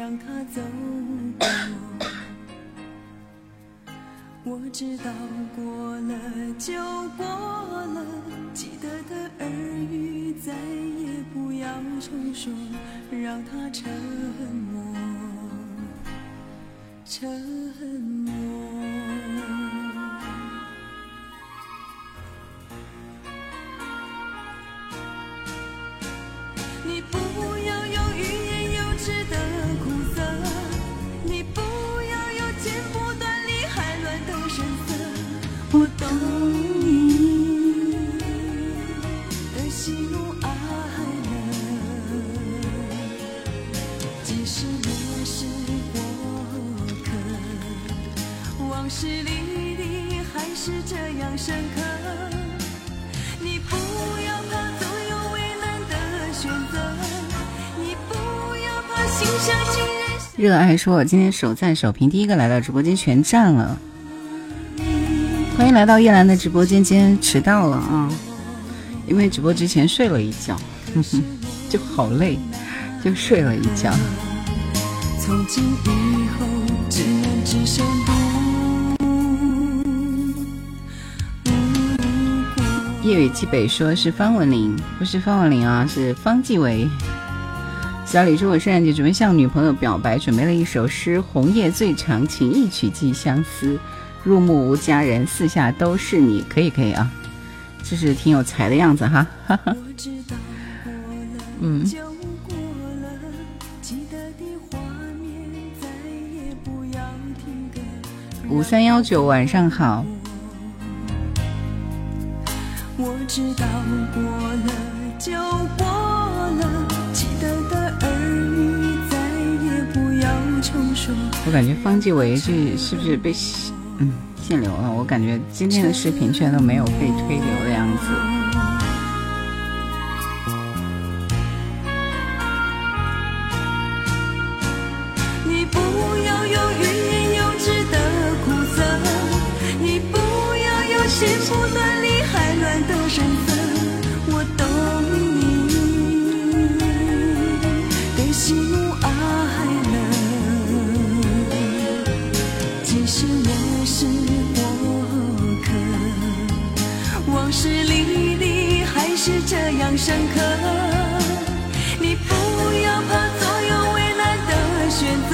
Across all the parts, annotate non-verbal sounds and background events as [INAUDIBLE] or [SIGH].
让它走过。我知道过了就过了，记得的耳语再也不要重说，让它沉默，沉默。还。说：“我今天手赞首评，第一个来到直播间全占了。欢迎来到叶兰的直播间，今天迟到了啊，因为直播之前睡了一觉，哼哼，就好累，就睡了一觉。从今以后，只能只剩夜雨寄北说是方文琳，不是方文琳啊，是方继伟。小李说我圣诞节准备向女朋友表白，准备了一首诗：红叶最长情，一曲寄相思。入目无佳人，四下都是你。可以可以啊，这是挺有才的样子哈。哈哈。嗯。五三幺九，晚上好。我知道过了就过我感觉方继伟这是不是被嗯限流了？我感觉今天的视频居然都没有被推流的样子。深刻，你不要怕左右为难的选择，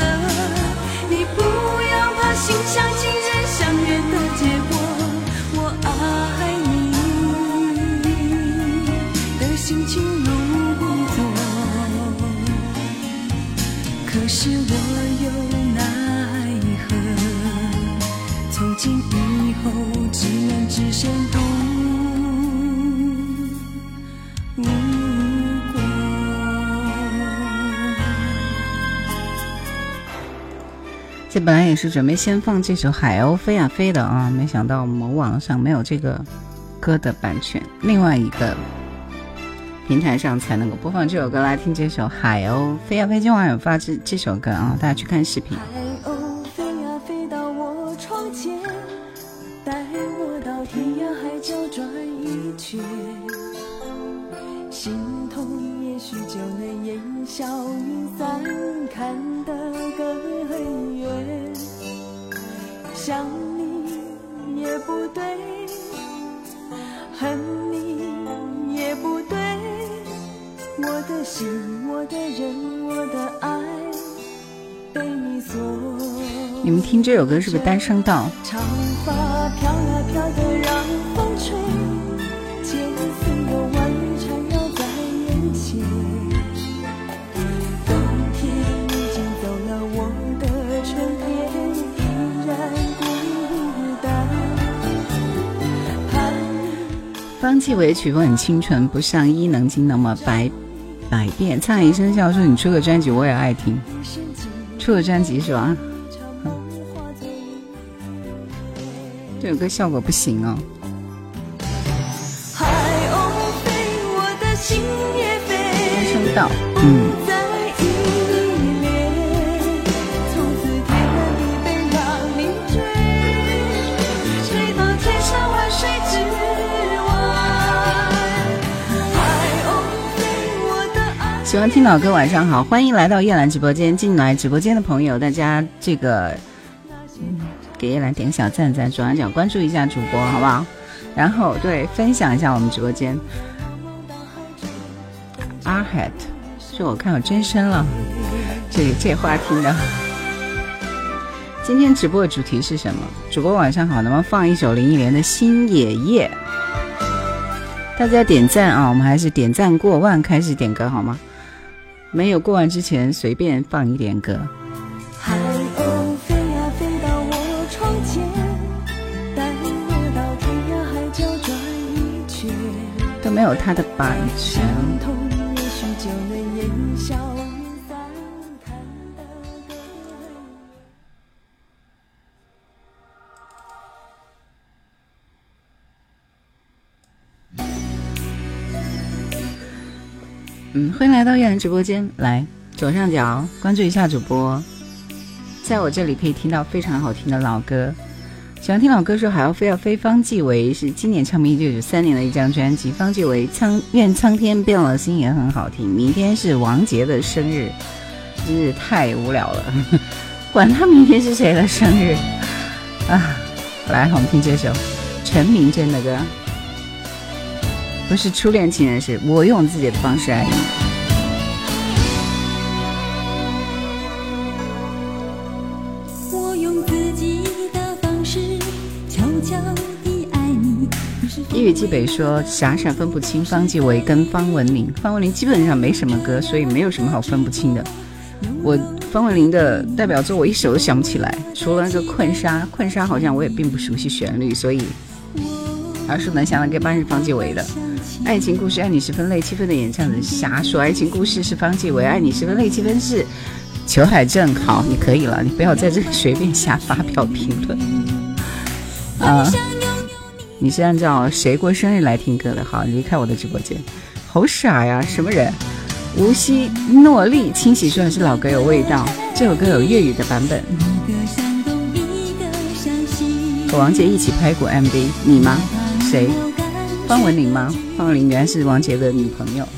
你不要怕心相近人相远的结果。我爱你的心情如昨，可是我又奈何？从今以后，只能只剩独。本来也是准备先放这首《海鸥飞呀飞》的啊，没想到某网上没有这个歌的版权，另外一个平台上才能够播放这首歌。来听这首《海鸥飞呀飞》，今晚有发这这首歌啊，大家去看视频。歌是不是单声道？长发飘呀飘的让风吹。方季韦曲风很清纯，不像伊能静那么百百变。灿烂一声笑说：“你出个专辑，我也爱听。出个专辑是吧？这首歌效果不行哦。”声道，嗯。喜欢听听老歌晚上好，欢迎来到叶兰直播间。进来直播间的朋友，大家这个给叶兰点个小赞赞，左上角关注一下主播，好不好？然后对分享一下我们直播间。阿海，这我看有真身了，这这话听的。今天直播的主题是什么？主播晚上好，能不能放一首林忆莲的《新野夜》？大家点赞啊！我们还是点赞过万开始点歌好吗？没有过万之前随便放一点歌。没有他的版权。嗯，欢迎来到叶兰直播间。来，左上角关注一下主播，在我这里可以听到非常好听的老歌。喜欢听老歌说还要非要飞方季韦是今年唱片，一九九三年的一张专辑。方季韦《苍愿苍天变了心》也很好听。明天是王杰的生日，真是太无聊了，管他明天是谁的生日啊！来，我们听这首陈明真的歌。不是初恋情人，是我用自己的方式爱你。一语记北说傻傻分不清方继伟跟方文琳，方文琳基本上没什么歌，所以没有什么好分不清的。我方文琳的代表作我一首都想不起来，除了那个困沙，困沙好像我也并不熟悉旋律，所以而是能想到跟班是方继伟的。爱情故事，爱你十分累七分的演唱人瞎说。爱情故事是方继伟，爱你十分累七分是裘海正。好，你可以了，你不要在这里随便瞎发表评论。啊，你是按照谁过生日来听歌的？好，离开我的直播间。好傻呀，什么人？无锡诺丽清洗说的是老歌有味道，这首歌有粤语的版本。和王杰一起拍过 MV，你吗？谁？方文琳吗？方文琳原来是王杰的女朋友。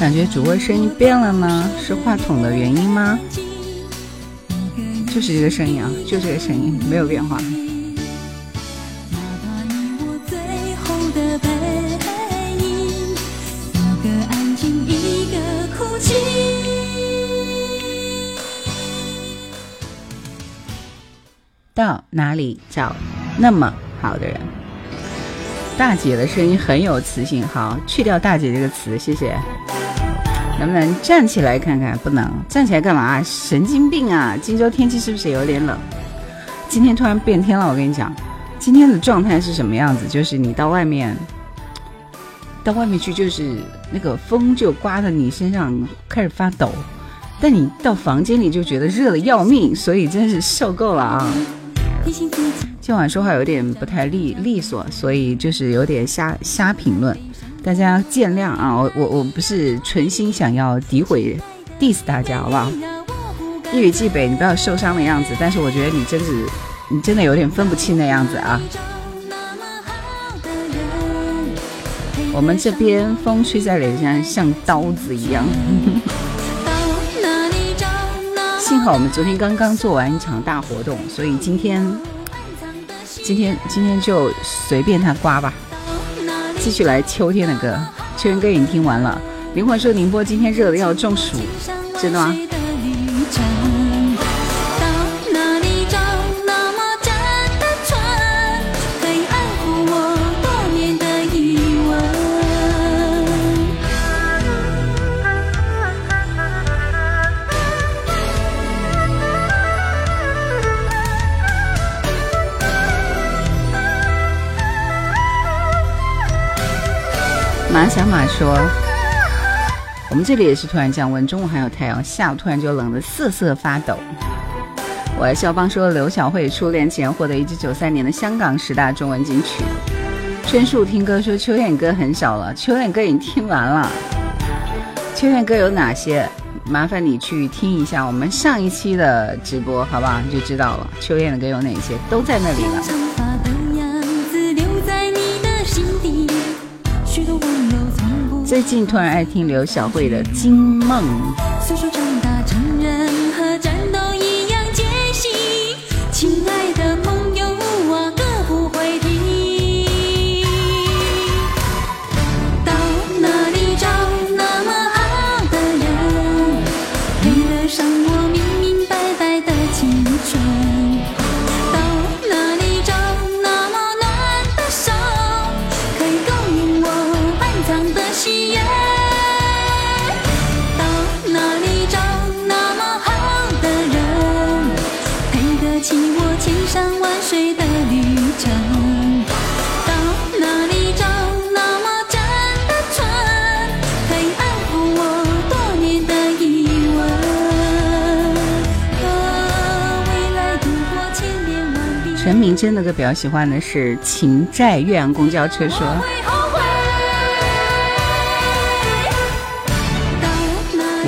感觉主播声音变了吗，是话筒的原因吗？就是这个声音啊，就这个声音，没有变化。到哪里找那么好的人？大姐的声音很有磁性，好，去掉大姐这个词，谢谢。能不能站起来看看？不能，站起来干嘛？神经病啊！荆州天气是不是有点冷？今天突然变天了，我跟你讲，今天的状态是什么样子？就是你到外面，到外面去，就是那个风就刮的你身上开始发抖，但你到房间里就觉得热的要命，所以真是受够了啊！今晚说话有点不太利利索，所以就是有点瞎瞎评论，大家见谅啊！我我我不是存心想要诋毁 diss 大家，好不好？一语既北，你不要受伤的样子，但是我觉得你真是，你真的有点分不清的样子啊！我们这边风吹在脸上像刀子一样。幸好我们昨天刚刚做完一场大活动，所以今天，今天今天就随便他刮吧。继续来秋天的歌，秋天歌已经听完了。灵魂说宁波今天热的要中暑，真的吗？说：“我们这里也是突然降温，中午还有太阳，下午突然就冷得瑟瑟发抖。”我肖邦说：“刘晓慧初恋前获得一九九三年的香港十大中文金曲。”春树听歌说：“秋燕歌很少了，秋燕歌已经听完了。秋燕歌有哪些？麻烦你去听一下我们上一期的直播，好不好？你就知道了。秋燕的歌有哪些，都在那里了。”最近突然爱听刘小慧的《惊梦》。陈明真的个比较喜欢的是《情债》，岳阳公交车说。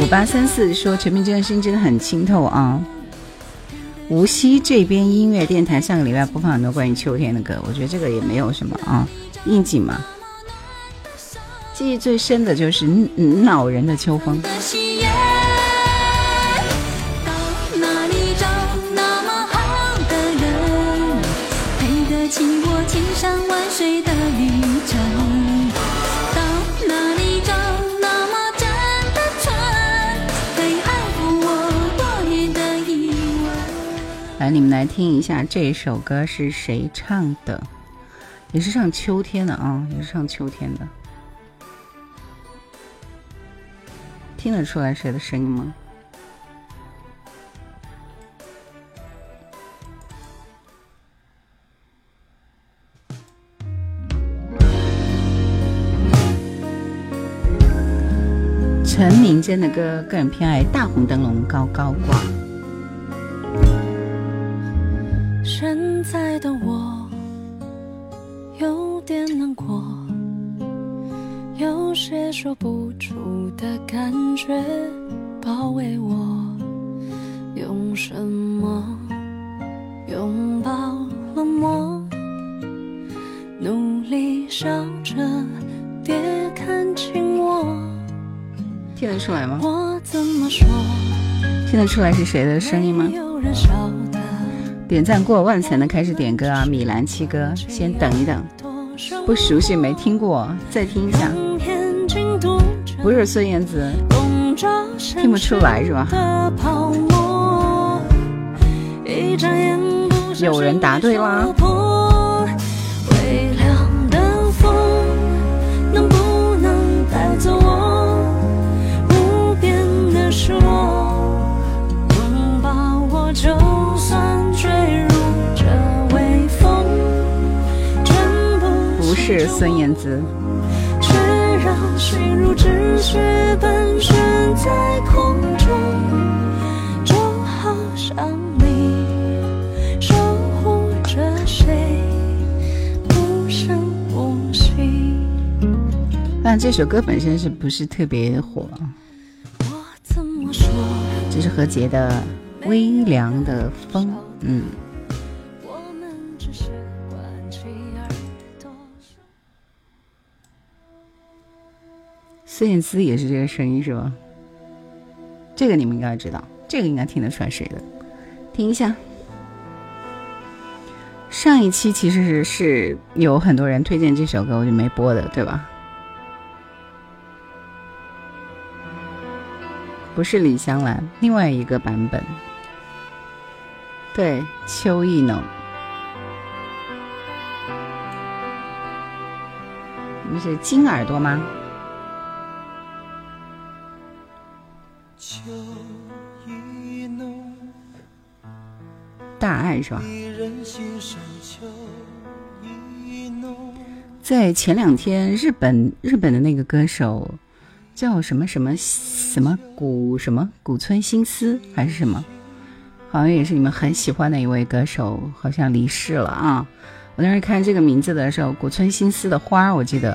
五八三四说陈明真的声音真的很清透啊。无锡这边音乐电台上个礼拜播放很多关于秋天的歌，我觉得这个也没有什么啊，应景嘛。记忆最深的就是恼人的秋风。你们来听一下这首歌是谁唱的？也是唱秋天的啊，也是唱秋天的。听得出来谁的声音吗？陈明真的歌，个人偏爱《大红灯笼高高挂》。现在的我有点难过，有些说不出的感觉包围我，用什么拥抱冷漠？努力笑着，别看清我。听得出来吗？我怎么说？听得出来是谁的声音吗？点赞过万才能开始点歌啊！米兰七哥，先等一等，不熟悉没听过，再听一下。不是孙燕姿，听不出来是吧？有人答对啦！是孙燕姿。但这首歌本身是不是特别火？这是何洁的《微凉的风》，嗯。孙燕姿也是这个声音是吧？这个你们应该知道，这个应该听得出来谁的。听一下，上一期其实是是有很多人推荐这首歌，我就没播的，对吧？不是李香兰，另外一个版本。对，秋意浓。你是金耳朵吗？大爱是吧？在前两天，日本日本的那个歌手叫什么什么什么古什么古村新司还是什么，好像也是你们很喜欢的一位歌手，好像离世了啊！我当时看这个名字的时候，古村新司的花，我记得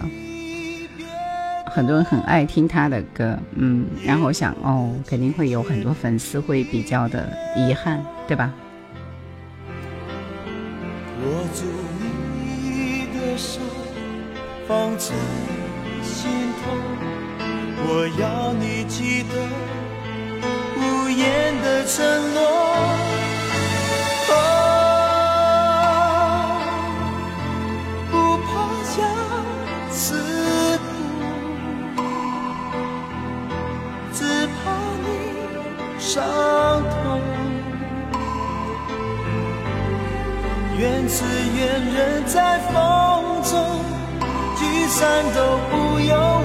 很多人很爱听他的歌，嗯，然后我想哦，肯定会有很多粉丝会比较的遗憾，对吧？握住你的手，放在心头。我要你记得无言的承诺不怕相思苦只怕你。伤愿只愿人在风中聚散都不由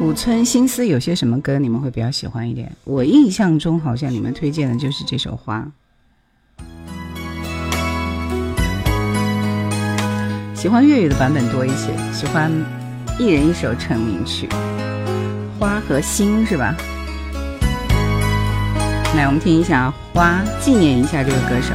古村新司有些什么歌你们会比较喜欢一点？我印象中好像你们推荐的就是这首《花》，喜欢粤语的版本多一些，喜欢一人一首成名曲，《花》和《心》是吧？来，我们听一下《花》，纪念一下这个歌手。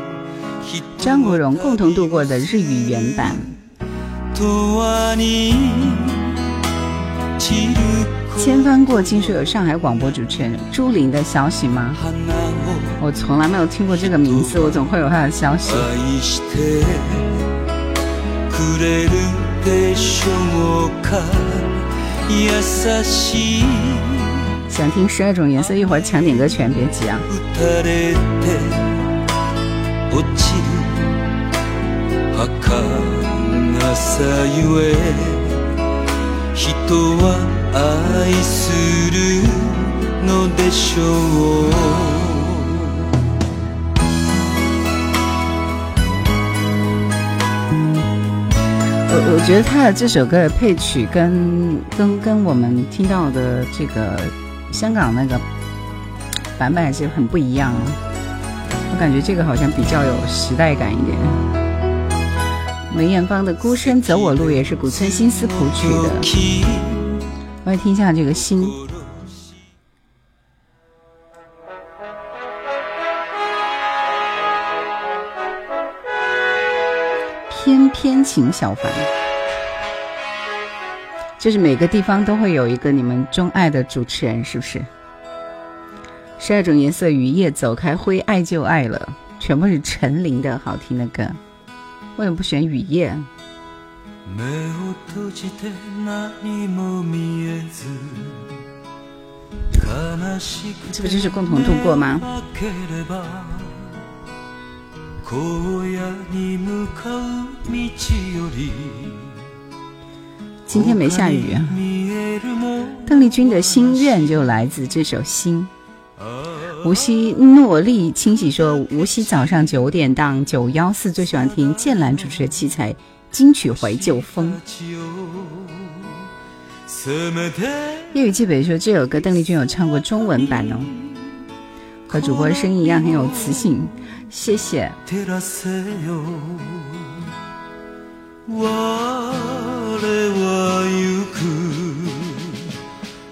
张国荣共同度过的日语原版。千帆过尽说有上海广播主持人朱琳的消息吗？我从来没有听过这个名字，我总会有他的消息。想听十二种颜色，一会儿抢点歌权，别急啊。我我觉得他的这首歌的配曲跟跟跟我们听到的这个。香港那个版本还是很不一样，我感觉这个好像比较有时代感一点。梅艳芳的《孤身走我路》也是古村新司谱曲的，我来听一下这个心。翩翩请小凡。就是每个地方都会有一个你们钟爱的主持人，是不是？十二种颜色，雨夜走开，灰爱就爱了，全部是陈琳的好听的歌，为什么不选雨夜？这不就是共同度过吗？今天没下雨。邓丽君的心愿就来自这首《心》。无锡诺丽清洗说，无锡早上九点档九幺四最喜欢听剑兰主持的器材金曲怀旧风。夜雨寄北说，这首歌邓丽君有唱过中文版哦，和主播的声音一样很有磁性。谢谢。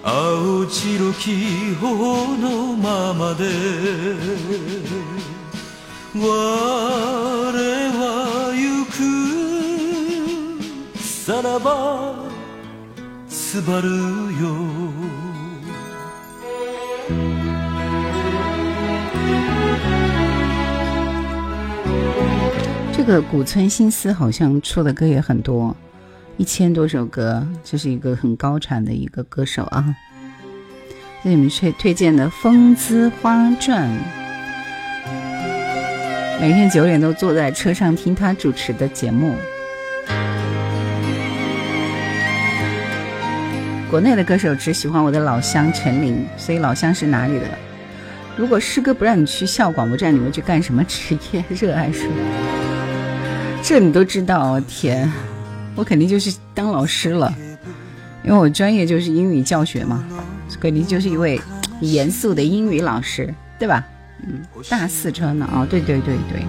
我は行く青白き頬のままで我は行くさらばすばるよ这个古村新司好像出的歌也很多， 一千多首歌，这是一个很高产的一个歌手啊。给你们推推荐的《风姿花传》，每天九点都坐在车上听他主持的节目。国内的歌手只喜欢我的老乡陈琳，所以老乡是哪里的？如果师哥不让你去校广播站，你会去干什么职业？热爱说，这你都知道？天，我肯定就是当老师了，因为我专业就是英语教学嘛，肯定就是一位严肃的英语老师，对吧？嗯，大四车呢？哦，对对对对。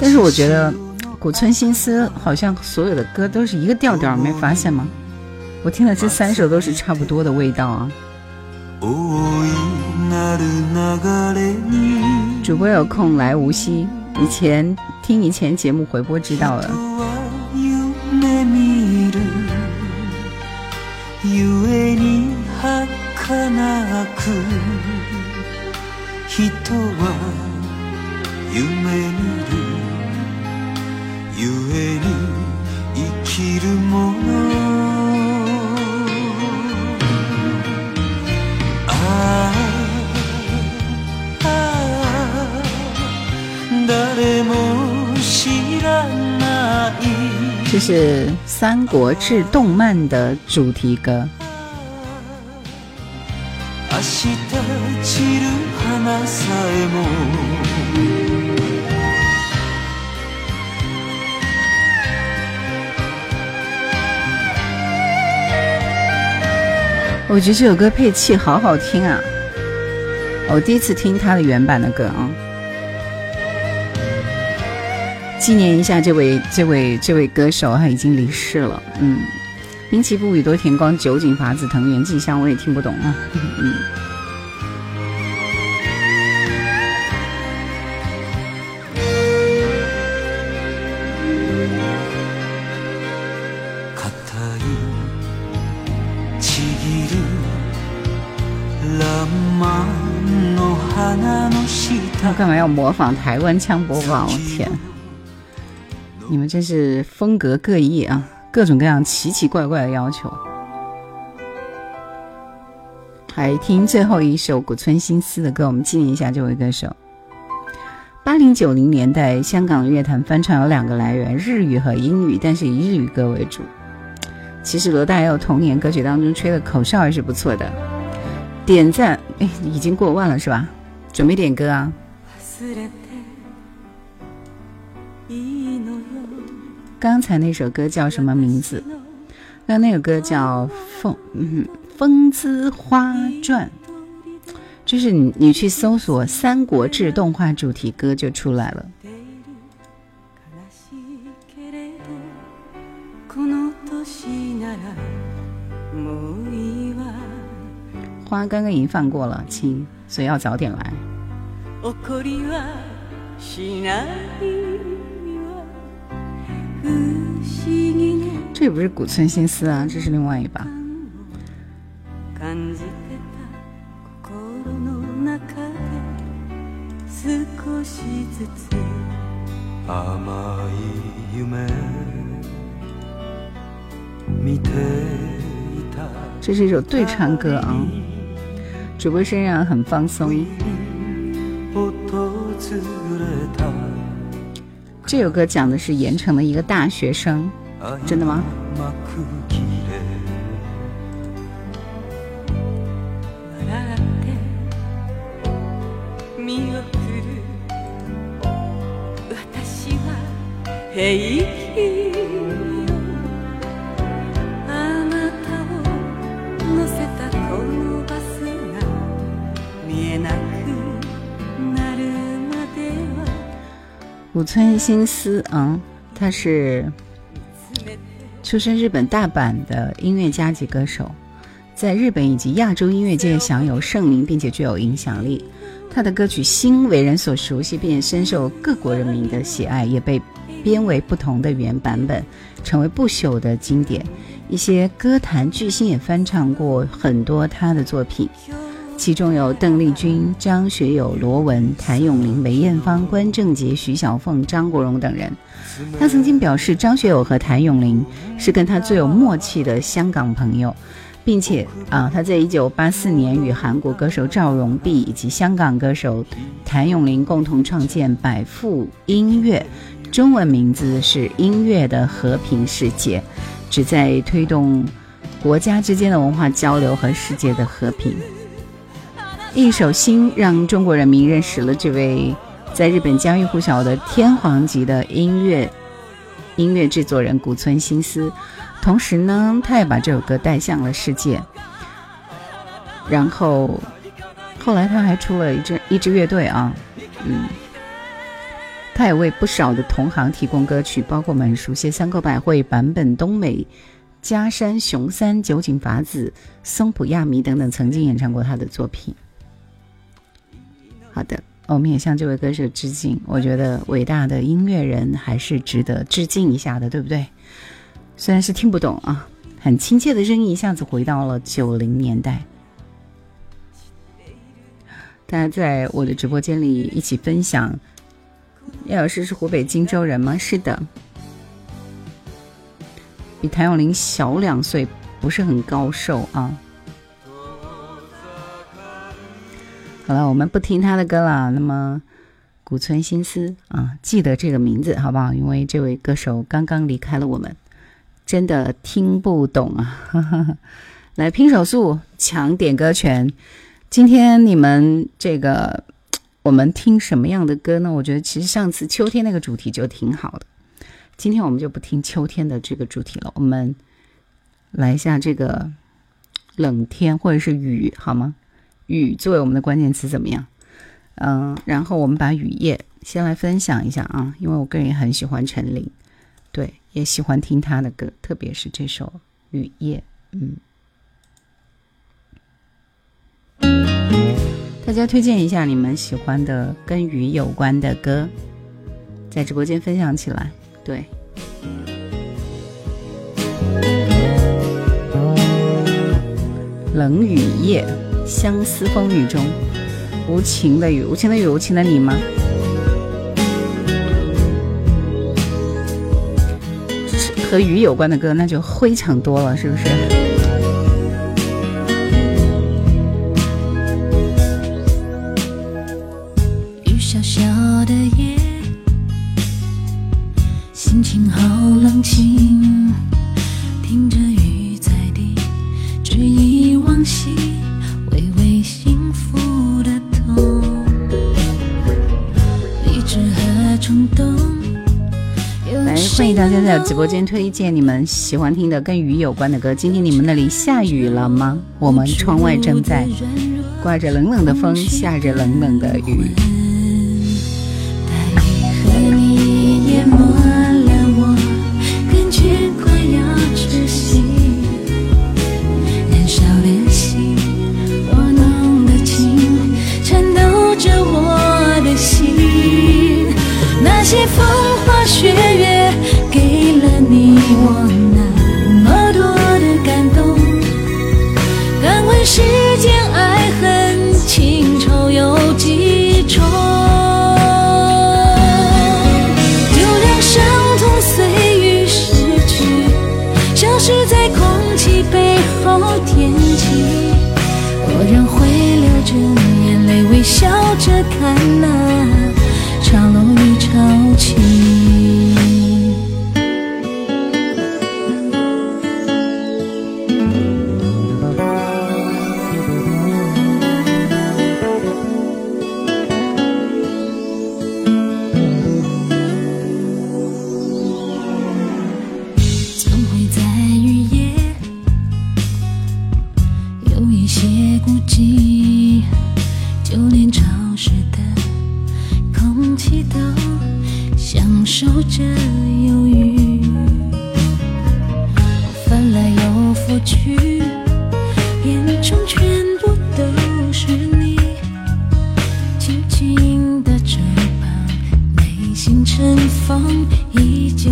但是我觉得古村新司好像所有的歌都是一个调调，没发现吗？我听的这三首都是差不多的味道啊。主播有空来无锡，以前听以前节目回播知道了。是《三国志》动漫的主题歌。我觉得这首歌配器好好听啊！我第一次听他的原版的歌啊。纪念一下这位这位这位歌手，他已经离世了。嗯，滨崎步、宇多田光、酒井法子、藤原纪香，我也听不懂啊。嗯。他干嘛要模仿台湾腔播放？我天！你们真是风格各异啊，各种各样奇奇怪怪的要求。还听最后一首古村新司的歌，我们纪念一下这位歌手。八零九零年代香港乐坛翻唱有两个来源，日语和英语，但是以日语歌为主。其实罗大佑童年歌曲当中吹的口哨还是不错的。点赞，哎，已经过万了是吧？准备点歌啊。刚才那首歌叫什么名字？刚那首歌叫《风风姿花传》，就是你你去搜索《三国志》动画主题歌就出来了。花刚刚已经放过了，亲，所以要早点来。[LAUGHS] 这也不是古村新司啊，这是另外一把。这是一首对唱歌啊，主播身上很放松。这首歌讲的是盐城的一个大学生，真的吗？古村新司嗯，他是出身日本大阪的音乐家级歌手，在日本以及亚洲音乐界享有盛名，并且具有影响力。他的歌曲《心》为人所熟悉，并深受各国人民的喜爱，也被编为不同的原版本，成为不朽的经典。一些歌坛巨星也翻唱过很多他的作品。其中有邓丽君、张学友、罗文、谭咏麟、梅艳芳、关正杰、徐小凤、张国荣等人。他曾经表示，张学友和谭咏麟是跟他最有默契的香港朋友。并且啊，他在一九八四年与韩国歌手赵荣弼以及香港歌手谭咏麟共同创建百富音乐，中文名字是音乐的和平世界，旨在推动国家之间的文化交流和世界的和平。一首《心》让中国人民认识了这位在日本家喻户晓的天皇级的音乐音乐制作人古村新司。同时呢，他也把这首歌带向了世界。然后，后来他还出了一支一支乐队啊，嗯，他也为不少的同行提供歌曲，包括我们熟悉三口百惠、坂本冬美、加山雄三、酒井法子、松浦亚弥等等，曾经演唱过他的作品。好的，我们也向这位歌手致敬。我觉得伟大的音乐人还是值得致敬一下的，对不对？虽然是听不懂啊，很亲切的声音，一下子回到了九零年代。大家在我的直播间里一起分享。叶老师是湖北荆州人吗？是的，比谭咏麟小两岁，不是很高寿啊。好了，我们不听他的歌了。那么，古村新司啊，记得这个名字好不好？因为这位歌手刚刚离开了我们。真的听不懂啊！[LAUGHS] 来拼手速抢点歌权。今天你们这个，我们听什么样的歌呢？我觉得其实上次秋天那个主题就挺好的。今天我们就不听秋天的这个主题了，我们来一下这个冷天或者是雨，好吗？雨作为我们的关键词怎么样？嗯，然后我们把雨夜先来分享一下啊，因为我个人也很喜欢陈琳，对。也喜欢听他的歌，特别是这首《雨夜》。嗯，大家推荐一下你们喜欢的跟雨有关的歌，在直播间分享起来。对，冷雨夜，相思风雨中，无情的雨，无情的雨，无情的你吗？和雨有关的歌，那就非常多了，是不是？欢迎大家在直播间推荐你们喜欢听的跟雨有关的歌。今天你们那里下雨了吗？我们窗外正在刮着冷冷的风，下着冷冷的雨。空气都享受着忧郁翻来又覆去眼中全部都是你紧紧的拽怕内心尘封依旧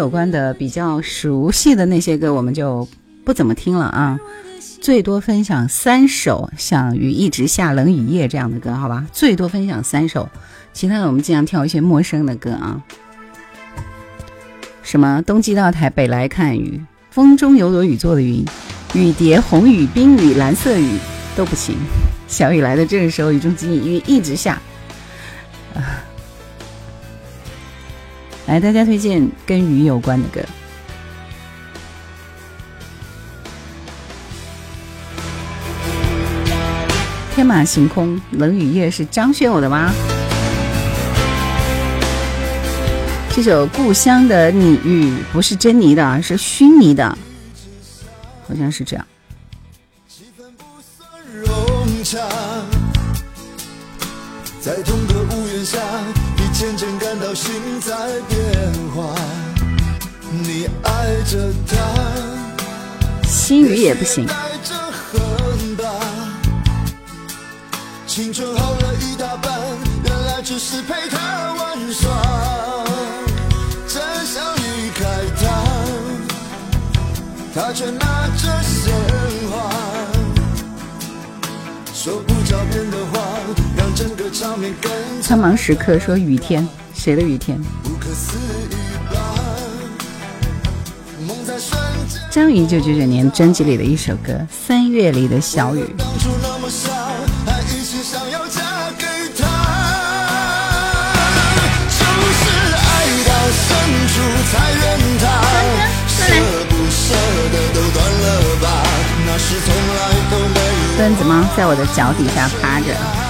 有关的比较熟悉的那些歌，我们就不怎么听了啊，最多分享三首，像《雨一直下》《冷雨夜》这样的歌，好吧，最多分享三首，其他的我们尽量挑一些陌生的歌啊，什么冬季到台北来看雨。风中有朵雨做的云，雨蝶、红雨、冰雨、蓝色雨都不行。小雨来的这个时候，雨中几雨一直下。来，大家推荐跟鱼有关的歌。天马行空，冷雨夜是张学友的吗？这首《故乡的你雨》不是珍妮的，是虚拟的，好像是这样。在同个屋檐下，渐渐感到心在变化。你爱着他，心雨也不行。青春耗了一大半，原来只是陪他玩耍。他却拿苍茫时刻说雨天，谁的雨天？张宇九九九年专辑里的一首歌《三月里的小雨》。墩子吗？在我的脚底下趴着。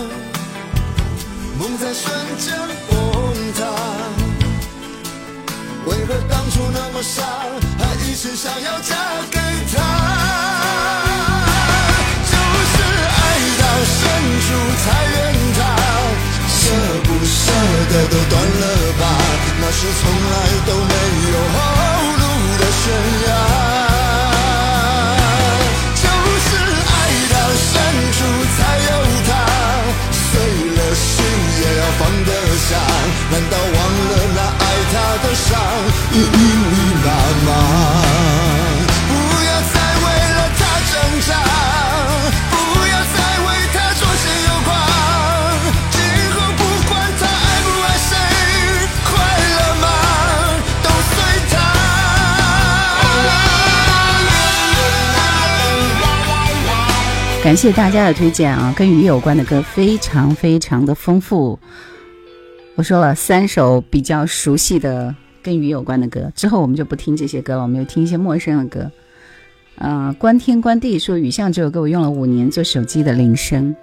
瞬间崩塌为何当初那么傻，还一心想要嫁给他？就是爱到深处才怨他，舍不舍得都断了吧，那是从来都没有后路的悬崖。他的伤，已密密麻麻？不要再为了他挣扎，不要再为他左心右狂。今后不管他爱不爱谁，快乐吗？都随他。感谢大家的推荐啊，跟鱼有关的歌非常非常的丰富。我说了三首比较熟悉的跟雨有关的歌，之后我们就不听这些歌了，我们就听一些陌生的歌。呃，观天观地说雨巷这首歌我用了五年做手机的铃声。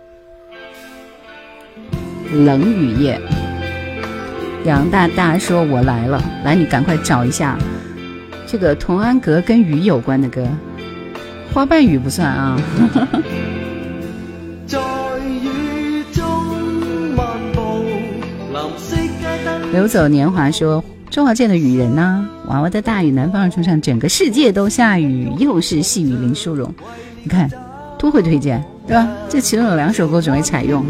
冷雨夜，杨大大说我来了，来你赶快找一下这个童安格跟雨有关的歌，花瓣雨不算啊。[LAUGHS] 流走年华说：“周华健的《雨人》呐，娃娃的大雨，南方二重唱，整个世界都下雨，又是细雨林淑荣。你看，多会推荐，对吧？这其中有两首歌准备采用。”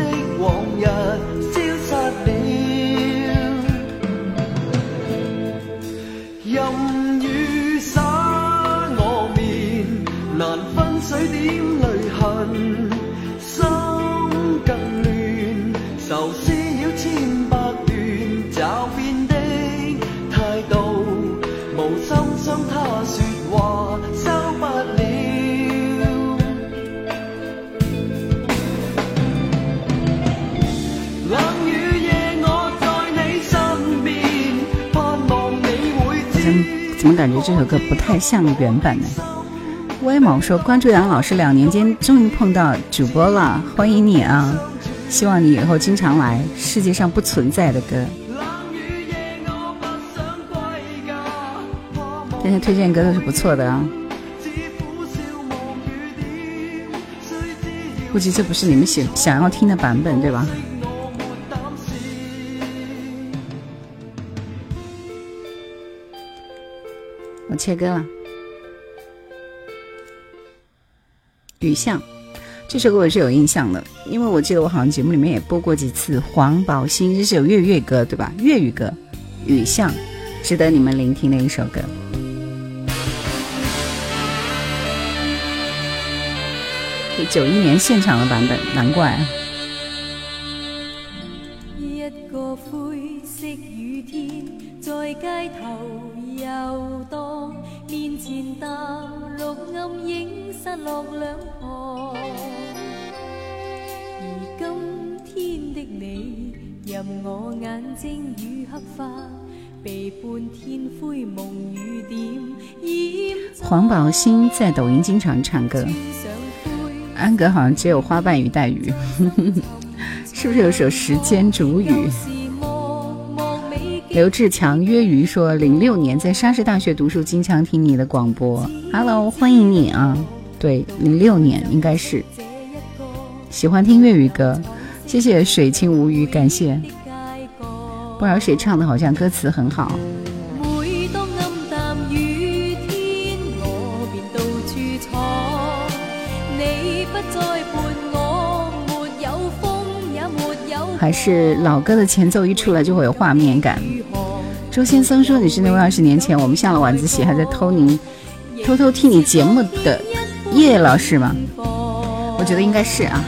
怎么感觉这首歌不太像原版呢？歪毛说：“关注杨老师两年间，终于碰到主播了，欢迎你啊！希望你以后经常来。世界上不存在的歌，这些推荐歌都是不错的啊。估计这不是你们想想要听的版本，对吧？”切歌了。雨巷这首歌我是有印象的，因为我记得我好像节目里面也播过几次。黄宝兴这是有粤粤歌对吧？粤语歌，雨巷，值得你们聆听的一首歌。九一年现场的版本，难怪。一个灰色雨天，在街头，淡绿暗影。失落两旁，而今天的你，任我眼睛与黑发，被半天灰蒙雨点黄宝兴在抖音经常唱歌，安格好像只有花瓣与带雨，[LAUGHS] 是不是有首时间煮雨？刘志强约鱼说，零六年在沙市大学读书，经常听你的广播。Hello，欢迎你啊！对，零六年应该是喜欢听粤语歌，谢谢水清无鱼，感谢。不知道谁唱的，好像歌词很好。还是老歌的前奏一出来就会有画面感。周先生说你是那位二十年前我们下了晚自习还在偷您偷偷听你节目的。叶老师吗？我觉得应该是啊。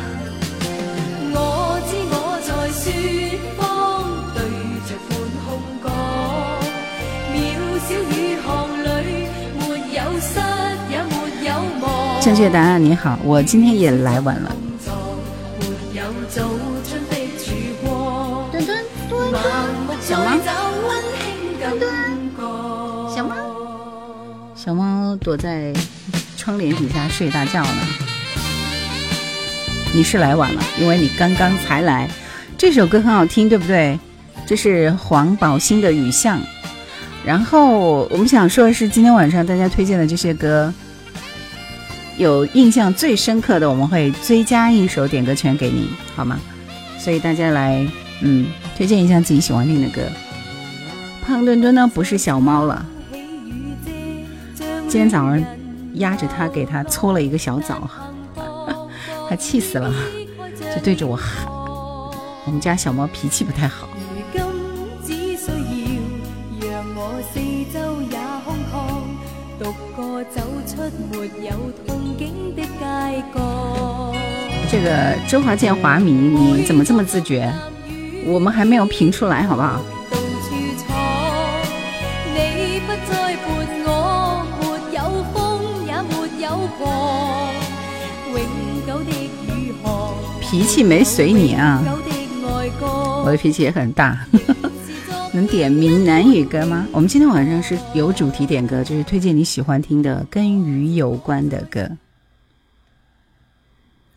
正确答案你好，我今天也来晚了。躲在。窗帘底下睡大觉呢。你是来晚了，因为你刚刚才来。这首歌很好听，对不对？这是黄宝兴的《雨巷》。然后我们想说的是，今天晚上大家推荐的这些歌，有印象最深刻的，我们会追加一首点歌权给你，好吗？所以大家来，嗯，推荐一下自己喜欢听的歌。胖墩墩呢，不是小猫了。今天早上。压着他，给他搓了一个小澡，[LAUGHS] 他气死了，就对着我喊。我们家小猫脾气不太好。这个周华健华迷，你怎么这么自觉？我们还没有评出来，好不好？脾气没随你啊！我的脾气也很大。[LAUGHS] 能点闽南语歌吗？我们今天晚上是有主题点歌，就是推荐你喜欢听的跟鱼有关的歌，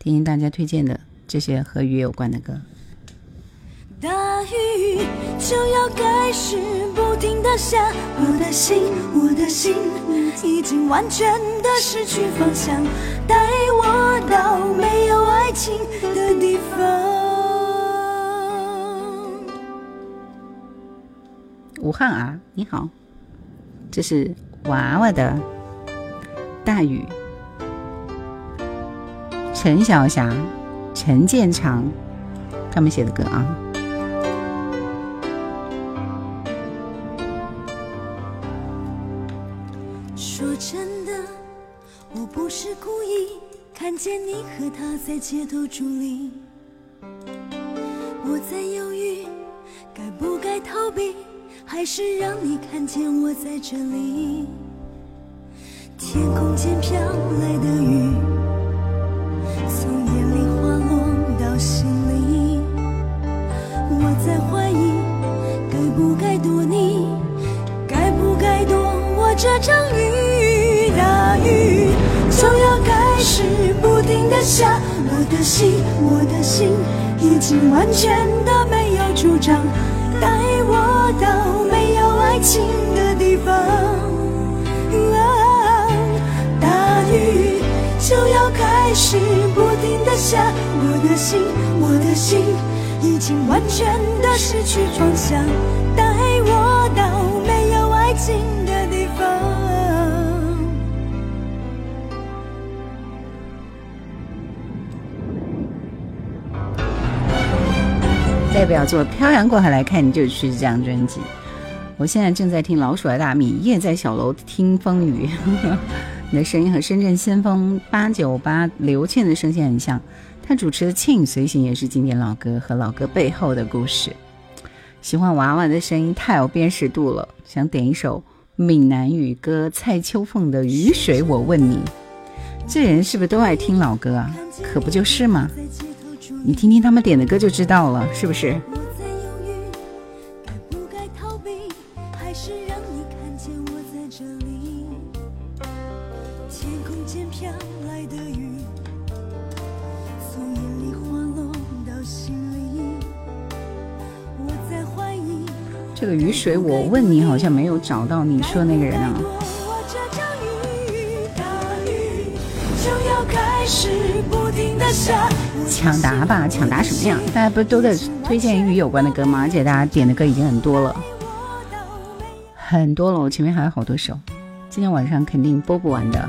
听听大家推荐的这些和鱼有关的歌。雨就要开始不停的下，我的心，我的心已经完全的失去方向，带我到没有爱情的地方。武汉啊，你好，这是娃娃的大雨，陈小霞、陈建长他们写的歌啊。看见你和他在街头伫立，我在犹豫该不该逃避，还是让你看见我在这里。天空间飘来的雨，从眼里滑落到心里，我在怀疑，该不该躲你，该不该躲我这场雨？下，我的心，我的心已经完全的没有主张，带我到没有爱情的地方。大雨就要开始不停的下，我的心，我的心已经完全的失去方向，带我到没有爱情代表作《漂洋过海来看你》就是这张专辑。我现在正在听《老鼠爱大米》，夜在小楼听风雨。[LAUGHS] 你的声音和深圳先锋八九八刘倩的声线很像，她主持的《倩影随行》也是经典老歌和老歌背后的故事。喜欢娃娃的声音太有辨识度了，想点一首闽南语歌蔡秋凤的《雨水我问你》。这人是不是都爱听老歌啊？可不就是吗？你听听他们点的歌就知道了，是不是？这个雨水，我问你，好像没有找到你说那个人啊。抢答吧，抢答什么呀？大家不都在推荐与雨有关的歌吗？而且大家点的歌已经很多了，很多了。我前面还有好多首，今天晚上肯定播不完的。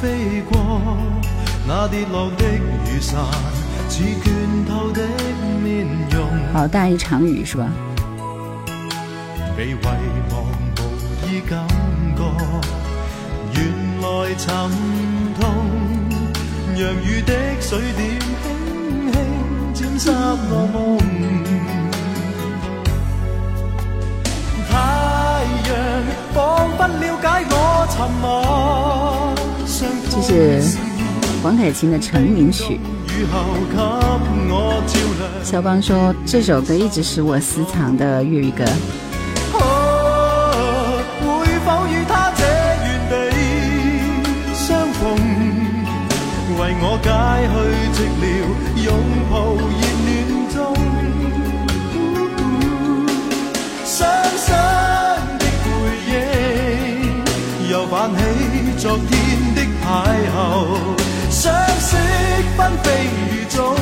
飞过那跌落的雨伞，似倦透的面容。好大一场雨是吧？被遗忘无意感觉，原来沉痛，让雨的水点轻轻沾湿我梦。太阳仿佛了解我沉默。这是黄凯芹的成名曲。肖邦说这首歌一直是我私藏的粤语歌。会否与他这原地相逢？为我解去寂寥，拥抱热恋中。伤心的回忆又泛起昨天。相识纷飞雨中，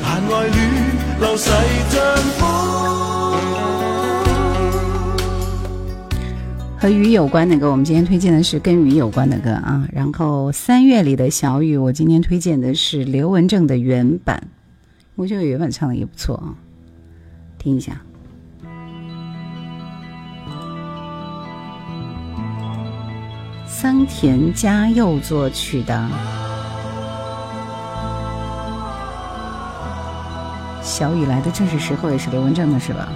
但爱恋流逝像和雨有关的歌，我们今天推荐的是跟雨有关的歌啊。然后三月里的小雨，我今天推荐的是刘文正的原版，我觉得原版唱的也不错啊，听一下。桑田佳佑作曲的《小雨来的正是时候》，也是刘文正的，是吧？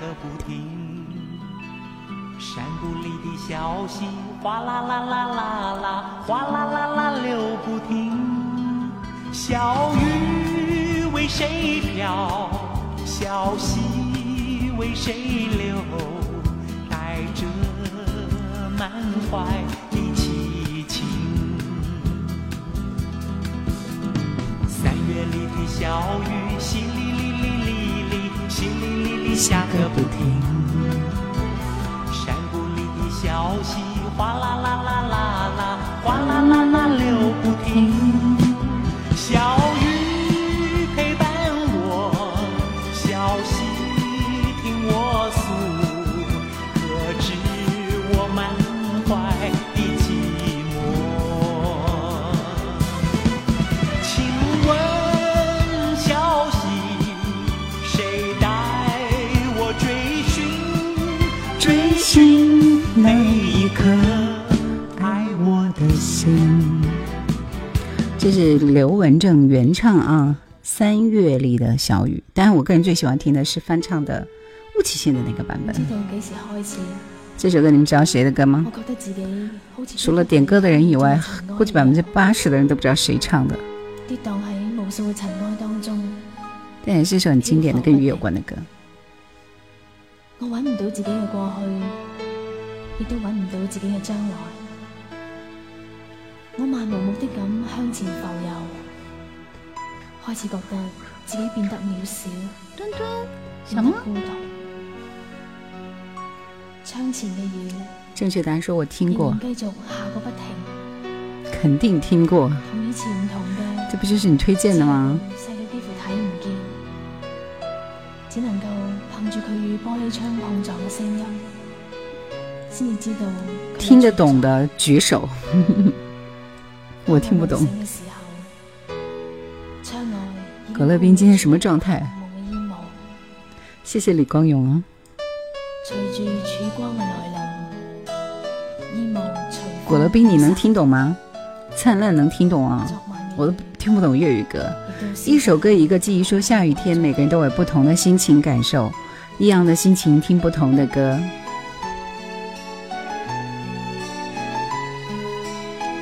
个不停。山谷里的小溪，哗啦啦啦啦啦，哗啦啦啦流不停。小雨为谁飘？小溪为谁流？带着满怀的凄情。三月里的小雨，淅沥沥沥沥沥，淅沥沥下个不停。山谷里的小溪，哗啦啦啦啦啦，哗啦啦是刘文正原唱啊，《三月里的小雨》。当然，我个人最喜欢听的是翻唱的巫启宪的那个版本。这首歌你们知道谁的歌吗除了点歌的人以外，估计百分之八十的人都不知道谁唱的。但也是一首很经典的跟雨有关的歌。我揾唔到自己嘅過去，亦都揾唔到自己嘅將來。我漫無目的咁向前浮游，開始覺得自己變得渺小，墩墩，變得孤獨。窗前嘅雨，正確答案說我聽過仍，然繼續下個不停，肯定聽過。同以前唔同嘅。這不就是你推薦的嗎？細到幾乎睇唔見，只能夠憑住佢與玻璃窗碰撞嘅聲音，先至知道佢嘅聽得懂的舉手。我听不懂。葛樂斌今天什麼狀態？蒙嘅煙霧謝謝李光勇啊。葛樂斌，你能听懂吗？灿烂能听懂啊我都听不懂粤语歌。一首歌一个记忆说下雨天，每个人都有不同的心情感受，一样的心情听不同的歌。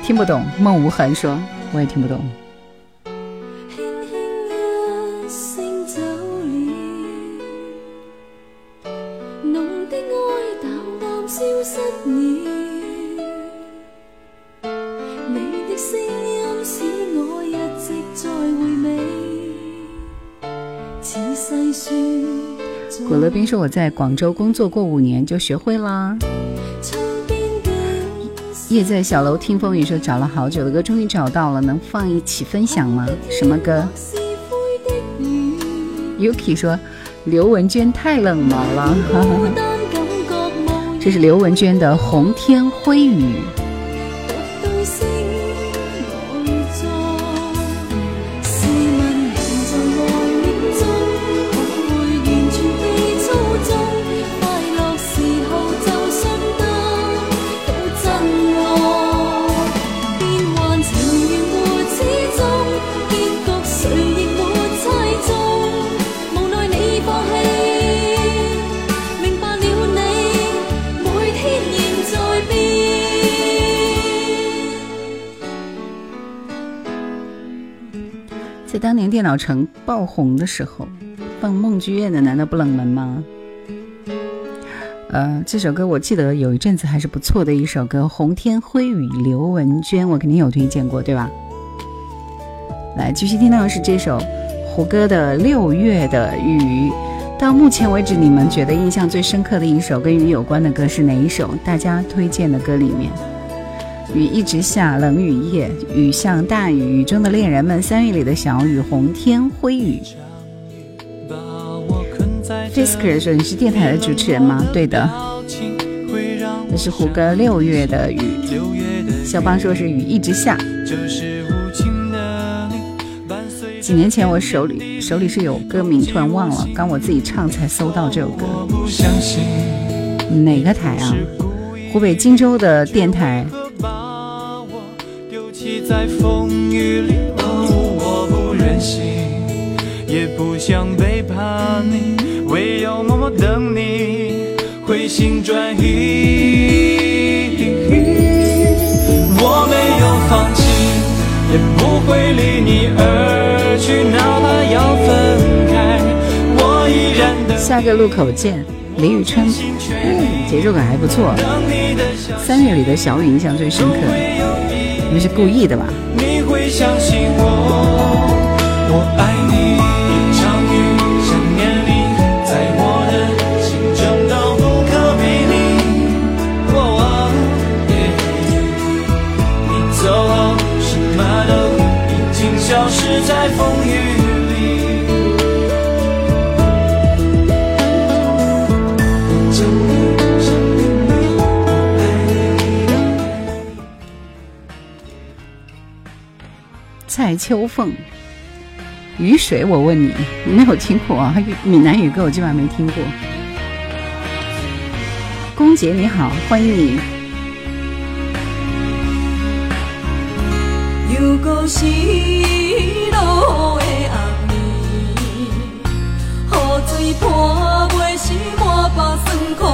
聽不懂，夢無痕說，我也聽不懂。輕輕一聲走了，你的聲音使我一直在回味，似細說葛樂斌說我在廣州工作過五年，就學會啦。夜在小楼听风雨说找了好久的歌，终于找到了，能放一起分享吗？什么歌，？Yuki 说刘文娟太冷门了。孤單感覺無這是刘文娟的《红天灰雨》。當年電腦城爆红的时候，放梦剧院的难道不冷门吗？呃，这首歌我记得有一阵子还是不错的一首歌，《红天灰雨》，刘文娟，我肯定有推荐过，对吧？来，继续听到的是这首胡歌的《六月的雨》。到目前为止，你们觉得印象最深刻的一首跟雨有关的歌是哪一首？大家推荐的歌里面。雨一直下，冷雨夜，雨像大雨，雨中的恋人们，三月里的小雨，红天灰雨。Fisker 说你是电台的主持人吗？”对的，那是胡歌《六月的雨》。肖邦说是雨一直下。几年前我手里手里是有歌名，突然忘了，刚我自己唱才搜到这首歌。哪个台啊？湖北荆州的电台。不想背叛你，唯有默默等你回心转意。我没有放弃，也不会离你而去，哪怕要分开，我依下个路口见，李宇春，嗯，节奏感还不错。三月里的小雨印象最深刻，你们是故意的吧？你会相信我，我蔡秋凤，雨水，我问你，你没有听过啊？闽南语歌我基本上没听过。龚杰你好，欢迎你。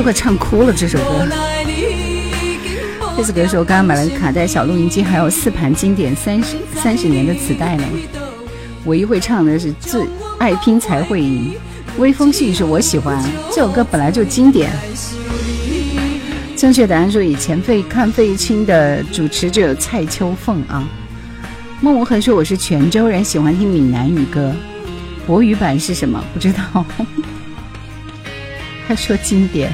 都快唱哭了这首歌。这次歌手刚刚买了卡带、小录音机，还有四盘经典三十三十年的磁带呢。唯一会唱的是《最爱拼才会赢》，微风细雨是我喜欢这首歌，本来就经典。正确答案说以前费看费玉清的主持就有蔡秋凤啊。孟无痕说我是泉州人，喜欢听闽南语歌。国语版是什么？不知道。[LAUGHS] 他说经典。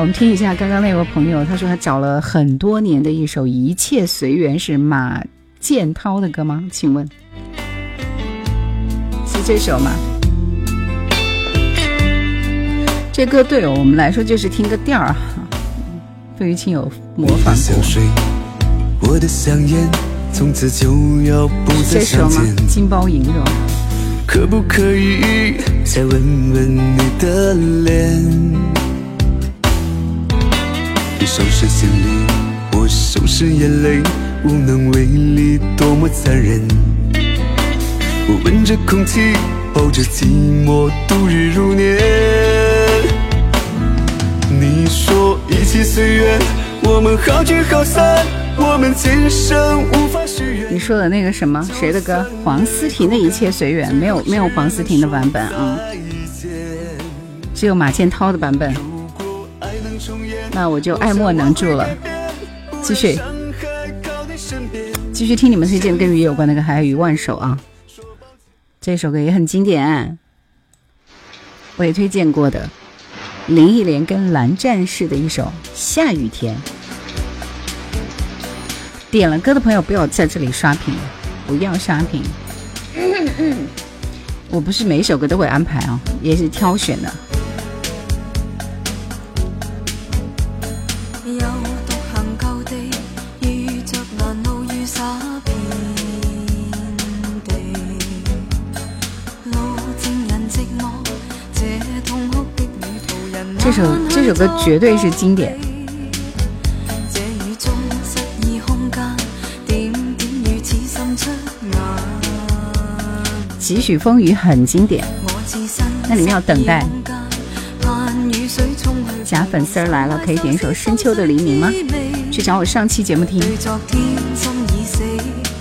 我们听一下刚刚那位朋友，他说他找了很多年的一首《一切随缘》，是马建涛的歌吗？请问是？这首吗？这歌对我们来说就是听个调儿。费玉清有模仿过。这首吗？金包银是吧？可不可以再吻吻你的脸？你收拾行李，我收拾眼泪，无能为力，多么残忍。我闻着空气，抱着寂寞，度日如年。你说一切随缘，我们好聚好散，我们今生无法许愿。你说的那个什么谁的歌？黄思婷的一切随缘，没有没有黄思婷的版本啊，只有马建涛的版本。那我就爱莫能助了，继续继续听你们推荐跟鱼有关的歌，还有余万首啊。这首歌也很经典，我也推荐过的，林忆莲跟蓝战士的一首《下雨天》。点了歌的朋友不要在这里刷屏，不要刷屏。我不是每首歌都会安排啊，也是挑选的。首这首歌绝对是经典。几许风雨很经典，那里面要等待。假粉丝儿来了，可以点一首《深秋的黎明》吗？去找我上期节目听。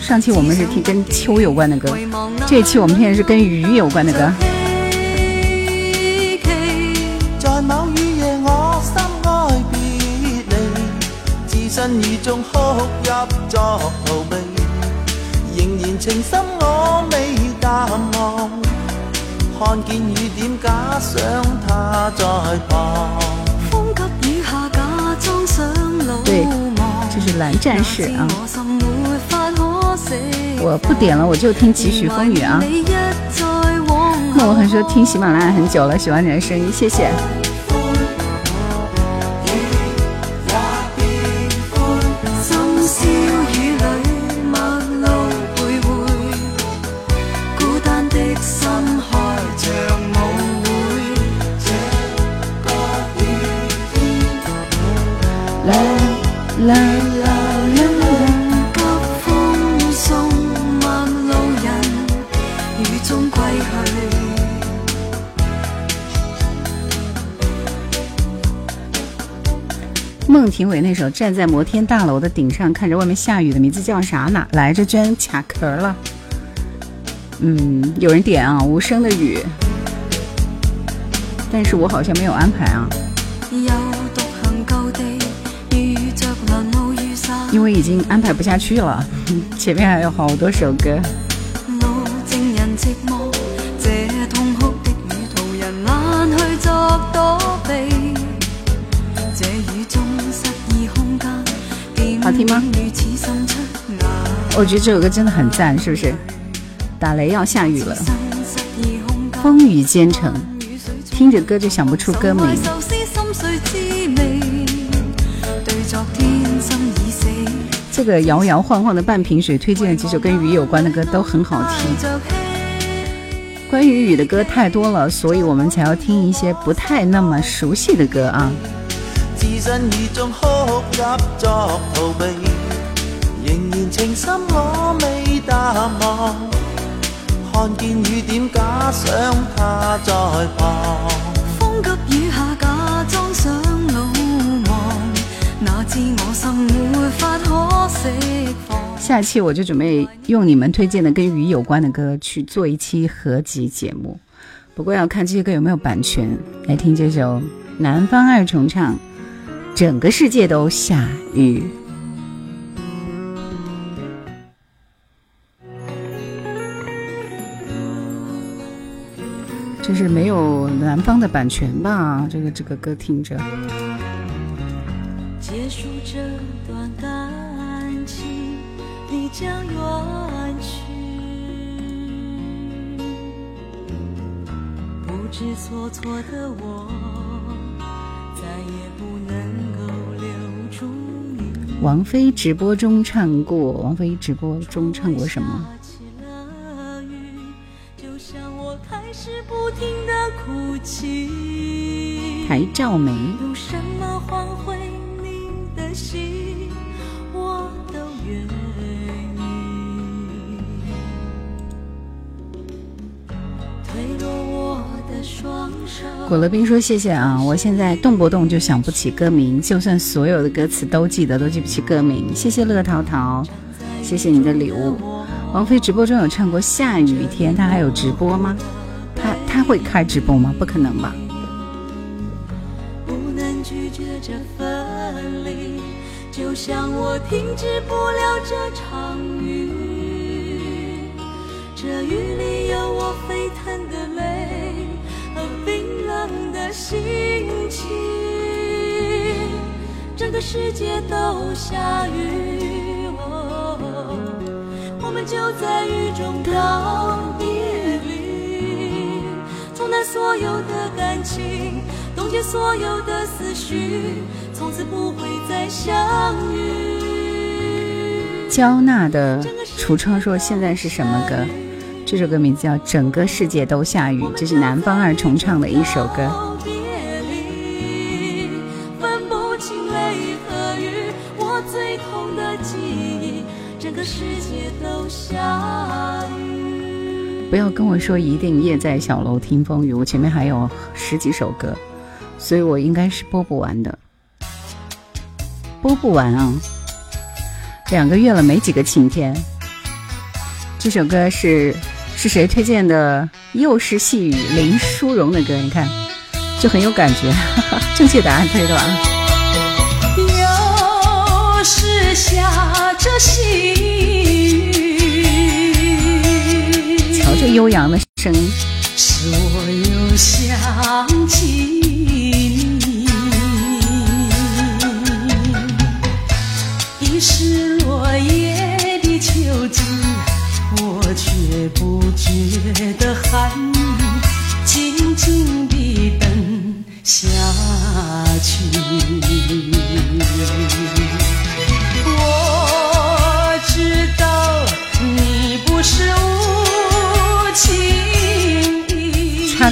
上期我们是听跟秋有关的歌，这期我们听的是跟雨有关的歌。中哭泣作逃避，仍然情深我未淡忘。看见雨点，假想他在旁。风急雨下，假装想老对，这是蓝战士啊。我不点了，我就听几许风雨啊。莫文恒说听喜马拉雅很久了，喜欢你的声音，谢谢。孟庭苇那首《站在摩天大楼的顶上看着外面下雨》的名字叫啥呢？来着，居然卡壳了。嗯，有人点啊，《无声的雨》，但是我好像没有安排啊。因为已经安排不下去了，[LAUGHS] 前面还有好多首歌。好听吗？我觉得这首歌真的很赞，是不是？打雷要下雨了，风雨兼程，听着歌就想不出歌名。这个摇摇晃晃的半瓶水推荐几首跟雨有关的歌都很好听。关于雨的歌太多了所以我们才要听一些不太那么熟悉的歌啊。置身雨中哭泣作逃避仍然情深我未淡忘。看见雨点假想他在旁风急雨下假装想鲁莽那知我心下期我就准备用你们推荐的跟雨有关的歌去做一期合集节目，不过要看这些歌有没有版权。来听这首南方二重唱，《整个世界都下雨》。这是没有南方的版权吧？这个这个歌听着。结束这段感，你将远去。不知所措的我，再也不能够留住你。王菲直播中唱过，王菲直播中唱过什么？还照眉。果乐冰说：“谢谢啊，我现在动不动就想不起歌名，就算所有的歌词都记得，都记不起歌名。谢谢乐淘淘，谢谢你的礼物。王菲直播中有唱过《下雨天》，她还有直播吗？她她会开直播吗？不可能吧。”就像我停止不了这场雨，这雨里有我的心情。整个世界都下雨，哦我们就在雨中道别离，冲淡所有的感情，冻结所有的思绪。从此不会再相遇。焦娜的橱窗说：“现在是什么歌？”这首歌名字叫《整个世界都下雨》，这是南方二重唱的一首歌。不要跟我说一定夜在小楼听风雨，我前面还有十几首歌，所以我应该是播不完的。播不完啊！两个月了，没几个晴天。这首歌是是谁推荐的？又是细雨，林淑荣的歌，你看就很有感觉。哈 [LAUGHS] 哈正确答案推的啊！又是下着细这悠扬的声音。是我又想起你，已是落叶的秋季，我却不觉得寒意，静静地等下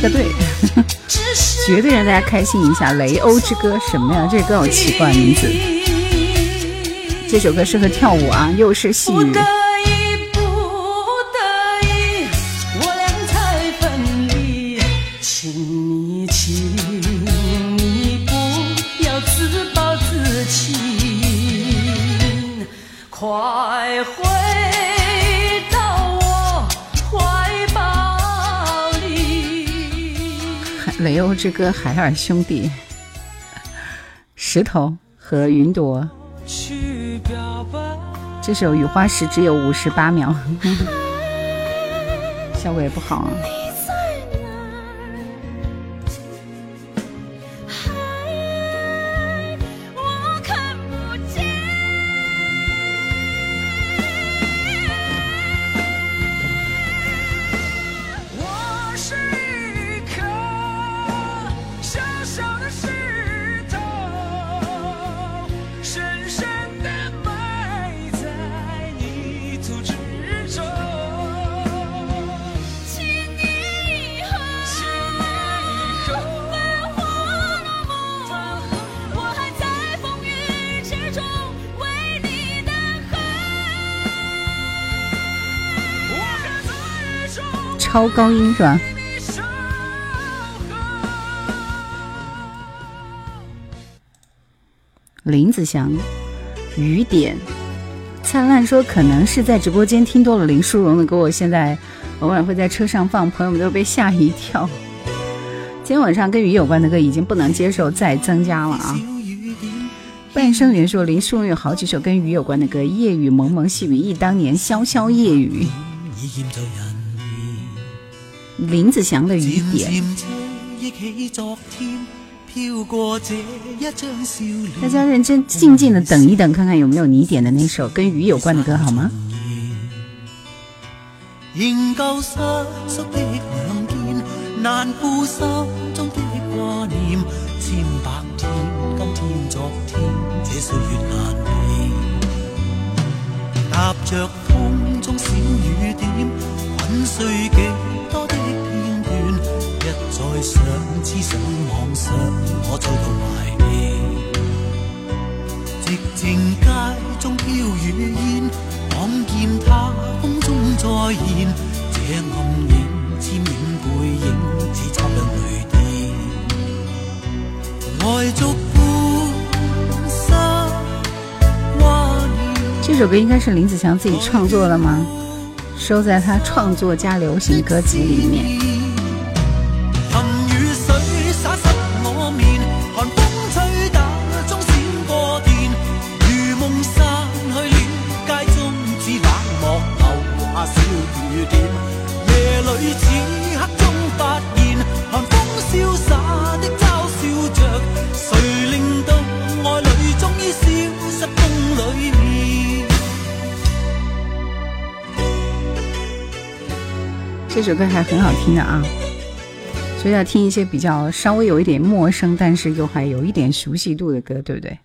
个队，[LAUGHS] 绝对让大家开心一下。《雷欧之歌》什么呀？这歌好奇怪名字。这首歌适合跳舞啊，又是细雨。雷欧之歌，海尔兄弟，石头和云朵。这首雨花石只有五十八秒，[LAUGHS] 效果也不好啊。超高音是吧？林子祥，雨点，灿烂说可能是在直播间听多了林淑荣的歌，我现在偶尔会在车上放，朋友们都被吓一跳。今天晚上跟雨有关的歌已经不能接受再增加了啊！半生缘说林淑荣有好几首跟雨有关的歌，夜雨蒙蒙细雨忆当年，潇潇夜雨。林子祥的雨点，大家认真静静的等一等，看看有没有你点的那首跟雨有关的歌，好嗎？仍舊失縮的兩肩，難顧心中的掛念。千百天，今天昨天，這歲月難避。踏着風中小雨點，粉碎幾多的片段，一再想痴想妄想，我遭到懷疑。寂靜街中飄雨煙，望見他風中再現，這暗影纖影背影，只差兩淚點。愛逐半生懷念。這首歌應該是林子祥自己創作的嗎？收在他創作加流行歌集里面。这首歌还很好听的啊，所以要听一些比较稍微有一点陌生，但是又还有一点熟悉度的歌，对不对？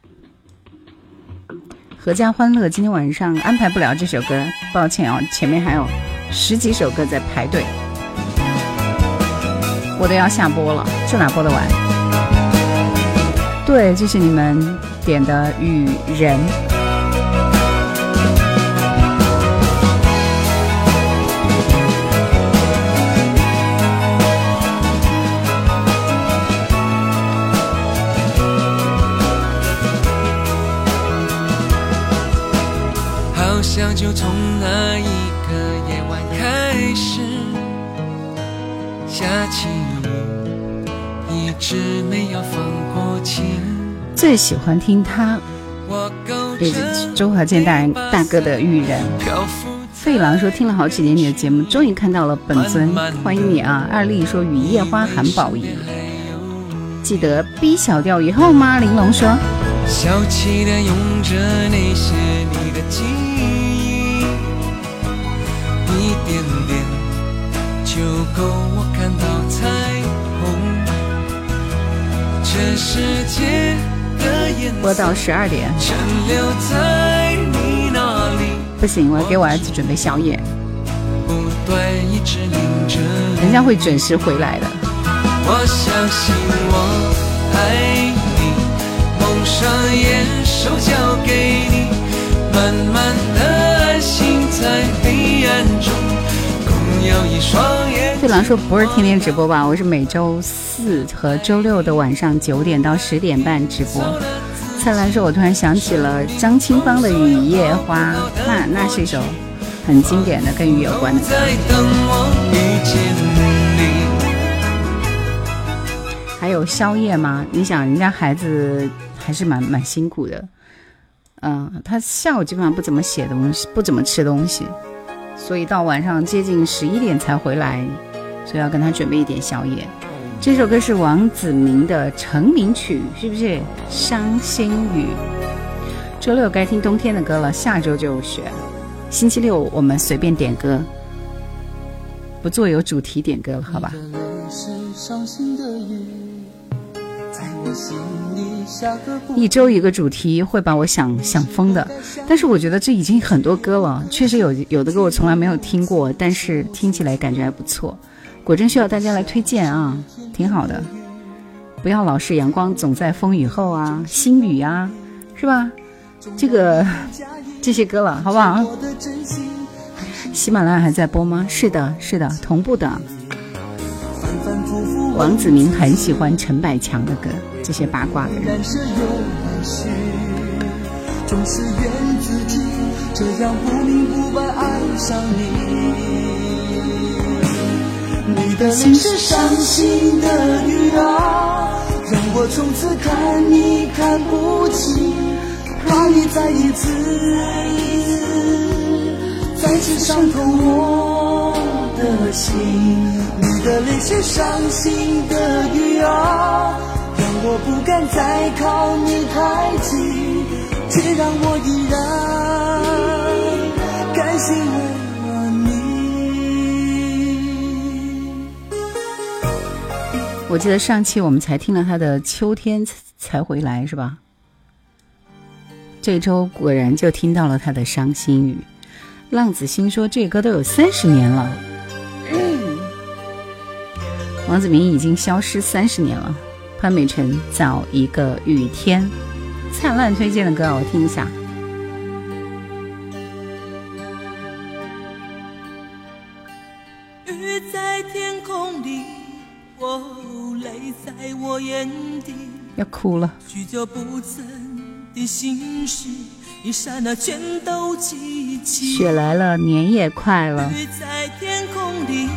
合家欢乐今天晚上安排不了这首歌，抱歉啊，前面还有十几首歌在排队，我都要下播了，这哪播得完？对，这是你们点的《雨人》。最喜欢听他，也着是周华健大人大哥的《玉人》。费狼说听了好几年你的节目，终于看到了本尊，欢迎你啊！二丽说雨夜花含宝仪，记得 B 小调以后吗？玲珑说，小气的用着那些你的记忆，一点点就够我看到彩虹。这世界播到十二点，不行，我要给我儿子准备宵夜，人家会准时回来的。我相信我爱你，蒙上眼，手交给你，慢慢的安心在黑暗中，共有一双眼。费狼说不是天天直播吧？我是每周四和周六的晚上九点到十点半直播。灿烂说，我突然想起了张清芳的《雨夜花》，那那是一首很经典的跟雨有关的歌。还有宵夜吗？你想，人家孩子还是蛮蛮辛苦的，嗯，他下午基本上不怎么写东西，不怎么吃东西，所以到晚上接近十一点才回来，所以要跟他准备一点宵夜。这首歌是王子明的成名曲，是不是《伤心雨》？周六该听冬天的歌了，下周就雪。星期六我们随便点歌，不做有主题点歌了，好吧？是伤心的雨，一周一个主题会把我想想疯的，但是我觉得这已经很多歌了，确实有有的歌我从来没有听过，但是听起来感觉还不错，果真需要大家来推荐啊，挺好的。不要老是阳光总在风雨后啊，心雨啊，是吧？这个这些歌了，好不好？我的真心，喜马拉雅还在播吗？是的，是的，同步的。王子明很喜欢陈百强的歌，这些八卦的人。难舍又难续，总是怨自己这样不明不白爱上你。你的泪是伤心的雨啊，让我从此看你看不清，怕你再一次再次伤透我心。你的泪是伤心的雨啊，让我不敢再靠你太近，却让我依然甘心为了你。我记得上期我们才听了他的《秋天才回来》，是吧？这周果然就听到了他的《伤心雨》。浪子心说这歌都有三十年了，王子明已经消失三十年了。潘美辰早一个雨天，灿烂推荐的歌我听一下。雨在天空里，哦，泪在我眼底，要哭了，许久不曾的心事，一刹那全都记起。雪来了，年也快了。雨在天空里，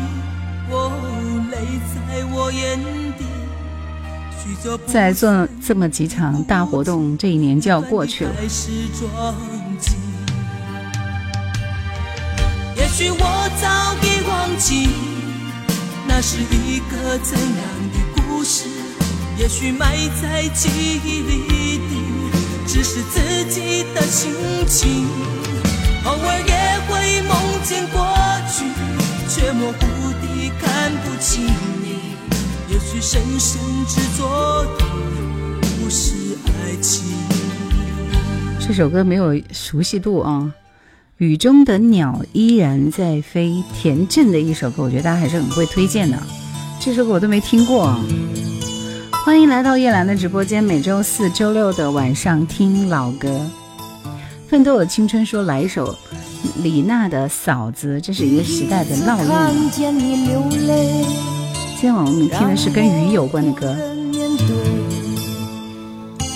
在我眼底，做这么几场大活动，这一年就要过去了。也许我早已忘记，那是一个怎样的故事？也许埋在记忆里的，只是自己的心情。偶尔也会梦见过去，却模糊地看不清你。也许深深执着的不是爱情。这首歌没有熟悉度啊。雨中的鸟依然在飞，田震的一首歌，我觉得大家还是很会推荐的。这首歌我都没听过。欢迎来到叶兰的直播间，每周四、周六的晚上听老歌。奋斗的青春说来一首李娜的《嫂子》，这是一个时代的烙印。今天晚上我们听的是跟雨有关的歌。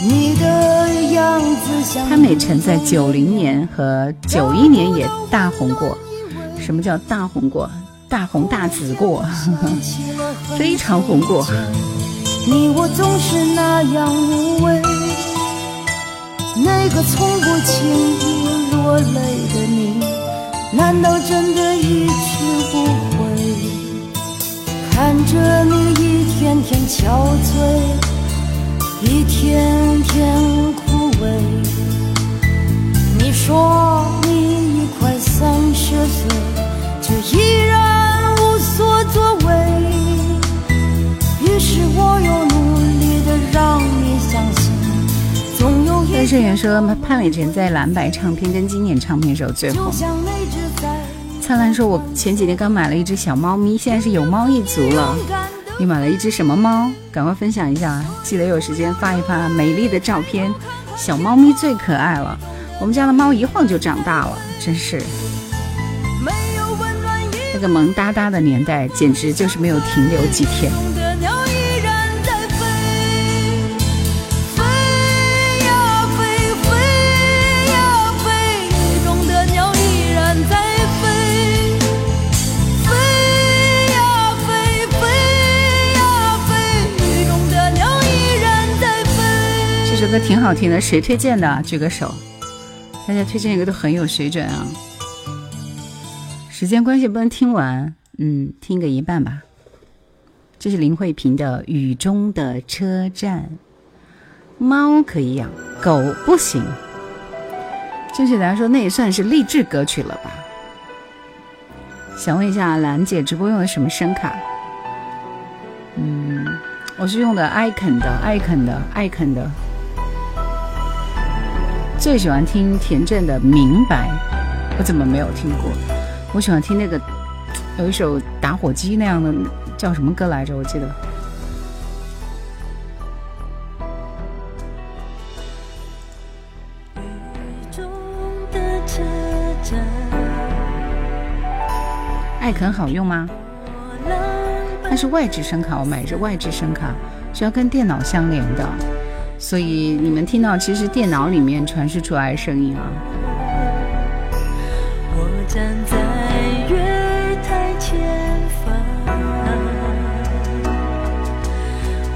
你的样子像潘美辰在九零年和九一年也大红过。什么叫大红过？大红大紫过，[LAUGHS] 非常红过。你我总是那样无畏，那个从不轻易落泪的你，难道真的一去不回？看着你一天天憔悴，一天天枯萎。你说你已快三十岁，却依然无所作为。于是我总有一但是也说潘伟辰在蓝白唱片跟经典唱片时候最红。灿烂说：“我前几天刚买了一只小猫咪，现在是有猫一族了。你买了一只什么猫？赶快分享一下，记得有时间发一发美丽的照片。小猫咪最可爱了，我们家的猫一晃就长大了，真是那个萌哒哒的年代，简直就是没有停留几天。首歌挺好听的，谁推荐的？举个手，大家推荐一个都很有水准啊。时间关系不能听完，嗯，听个一半吧。这是林慧萍的《雨中的车站》，猫可以养，狗不行。正确答案说那也算是励志歌曲了吧？想问一下兰姐，直播用的什么声卡？嗯，我是用的艾肯的艾肯的艾肯的。最喜欢听田震的《明白》，我怎么没有听过？我喜欢听那个有一首打火机那样的，叫什么歌来着？我记得。中的车站，艾肯好用吗？我浪它是外置声卡，我买的是外置声卡，是要跟电脑相连的，所以你们听到其实电脑里面传输出来的声音啊。我站在月台前方，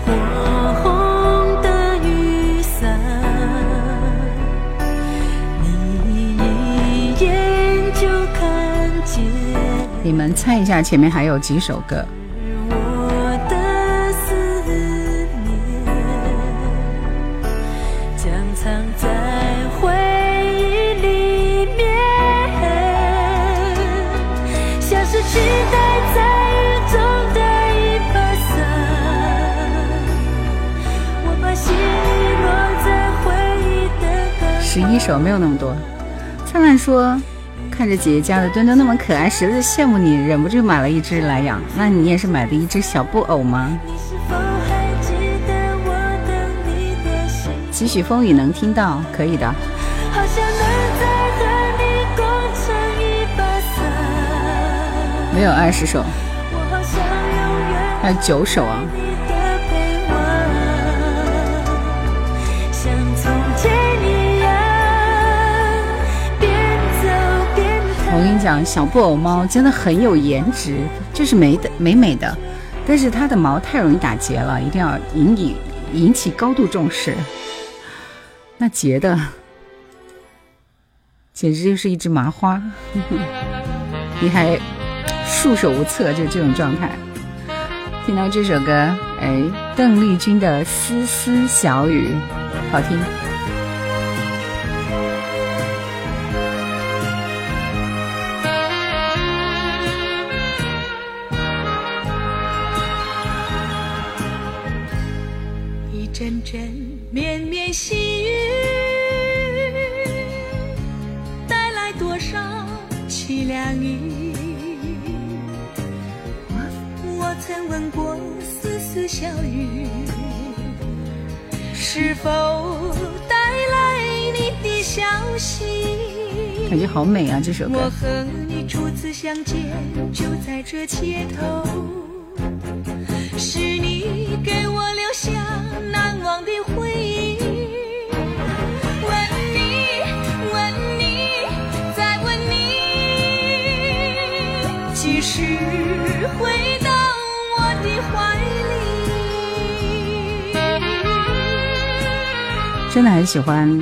火红的雨伞，你一眼就看见你们猜一下前面还有几首歌？十一首没有那么多。灿烂说，看着姐姐家的墩墩那么可爱，实在是羡慕你，忍不住买了一只来养。那你也是买的一只小布偶吗？几许风雨能听到，可以的。没有二十首，还有九首啊。我跟你讲，小布偶猫真的很有颜值，就是美的美美的，但是它的毛太容易打结了，一定要引以引起高度重视。那结的简直就是一只麻花，[LAUGHS] 你还束手无策，就这种状态。听到这首歌，哎，邓丽君的《丝丝小雨》，好听。感觉好美啊！这首歌我，和你初次相见，就在这街头，是你给我留下难忘的回忆。问你，问你，再问你，几时回到我的怀里？真的很喜欢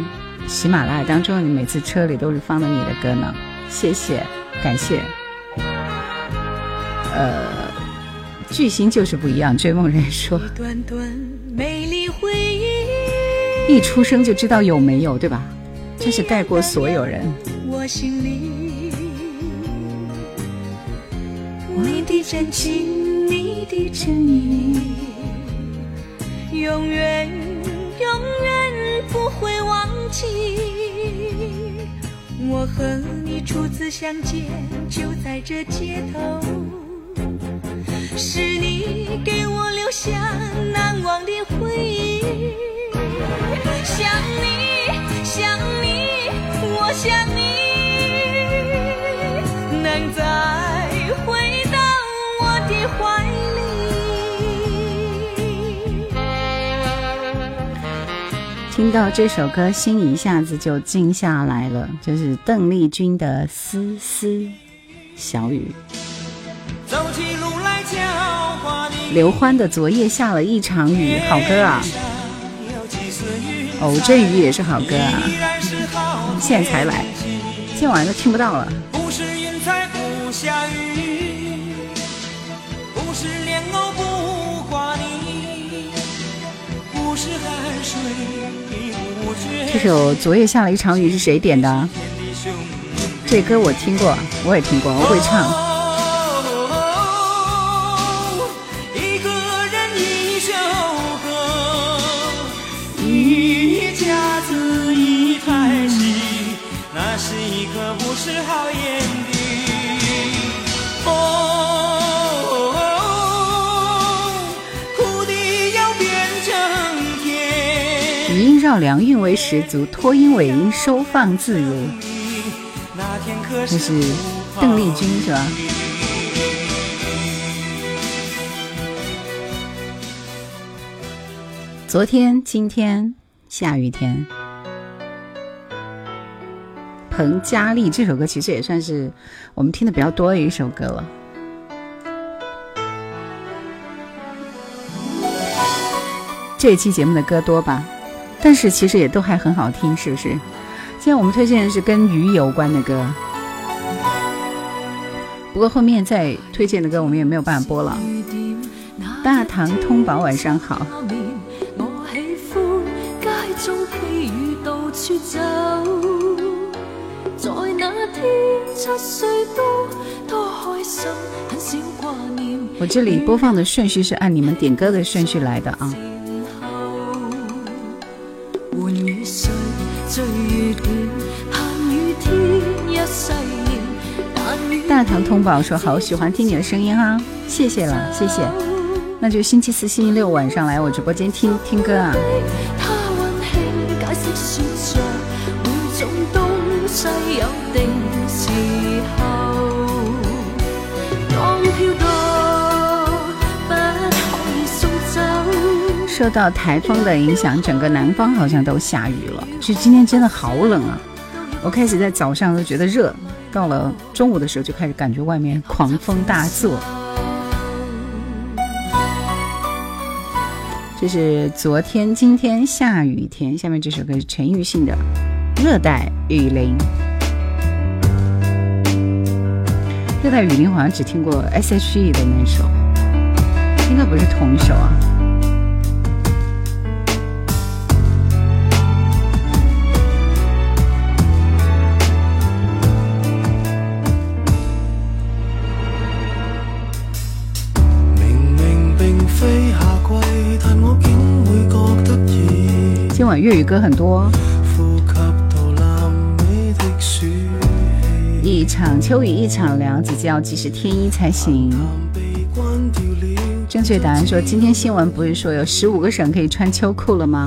喜马拉雅当中，你每次车里都是放的你的歌呢。谢谢。感谢。呃，巨星就是不一样。追梦人说，一出生就知道有没有，对吧？真是盖过所有人。我心里，你的真情，你的真意，永远永远不会忘记。我和你初次相见，就在这街头，是你给我留下难忘的回忆。想你，想你，我想你。能再听到这首歌，心一下子就静下来了。这是邓丽君的《丝丝小雨》。刘欢的《昨夜下了一场雨》，好歌啊！哦，这雨也是好歌啊！现在才来，今晚都听不到了。下雨，不是莲藕不挂你，不是汗水。首《昨夜下了一场雨》是谁点的？这歌我听过，我也听过，我会唱。是好颜绕梁韵味十足，拖音尾音收放自如。这是邓丽君是吧？昨天、今天下雨天。彭佳丽这首歌其实也算是我们听的比较多的一首歌了。这期节目的歌多吧？但是其实也都还很好听，是不是？现在我们推荐的是跟鱼有关的歌，不过后面再推荐的歌我们也没有办法播了。大唐通宝晚上好。我这里播放的顺序是按你们点歌的顺序来的啊。大唐通宝说好喜欢听你的声音啊，谢谢了，谢谢。那就星期四、星期六晚上来我直播间听听歌啊。受到台风的影响，整个南方好像都下雨了。就今天真的好冷啊！我开始在早上都觉得热，到了中午的时候就开始感觉外面狂风大作。这是昨天、今天下雨天。下面这首歌是陈奕迅的《热带雨林》。热带雨林好像只听过 S.H.E 的那首，应该不是同一首啊。今晚粤语歌很多。一场秋雨一场凉，姐姐要及时添衣才行。正确答案说，今天新闻不是说有十五个省可以穿秋裤了吗？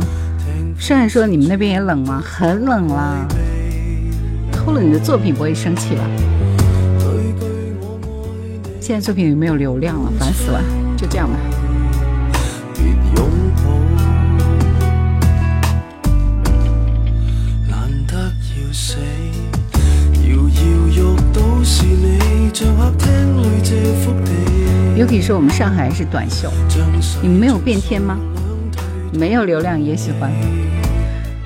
虽然说你们那边也冷吗？很冷啦。偷了你的作品不会生气吧？现在作品有没有流量了？烦死了！就这样吧。Yuki 说我们上海是短袖，你们没有变天吗？没有流量也喜欢。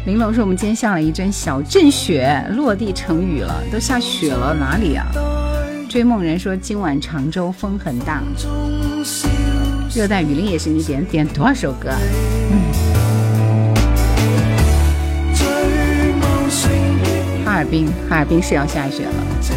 玲珑说我们今天下了一阵小阵雪，落地成雨了，都下雪了，哪里啊？追梦人说今晚常州风很大，热带雨林也是你点点多少首歌？嗯哈尔滨，哈尔滨是要下雪了。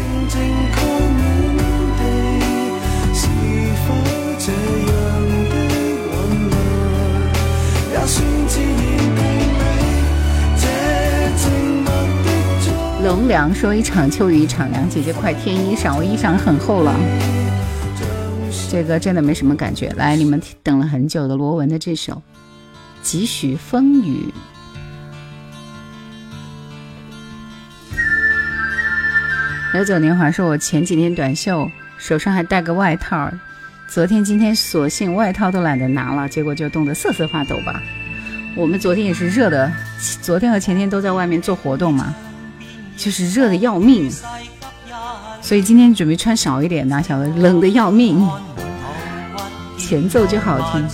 龙良说：“一场秋雨一场凉，姐姐快添衣裳，我衣裳很厚了。”这个真的没什么感觉。来，你们等了很久的罗文的这首《几许风雨》。流走年华说：“我前几天短袖，手上还带个外套，昨天今天索性外套都懒得拿了，结果就冻得瑟瑟发抖吧。我们昨天也是热的，昨天和前天都在外面做活动嘛。”就是热的要命，所以今天准备穿少一点，哪晓得冷的要命。前奏就好听。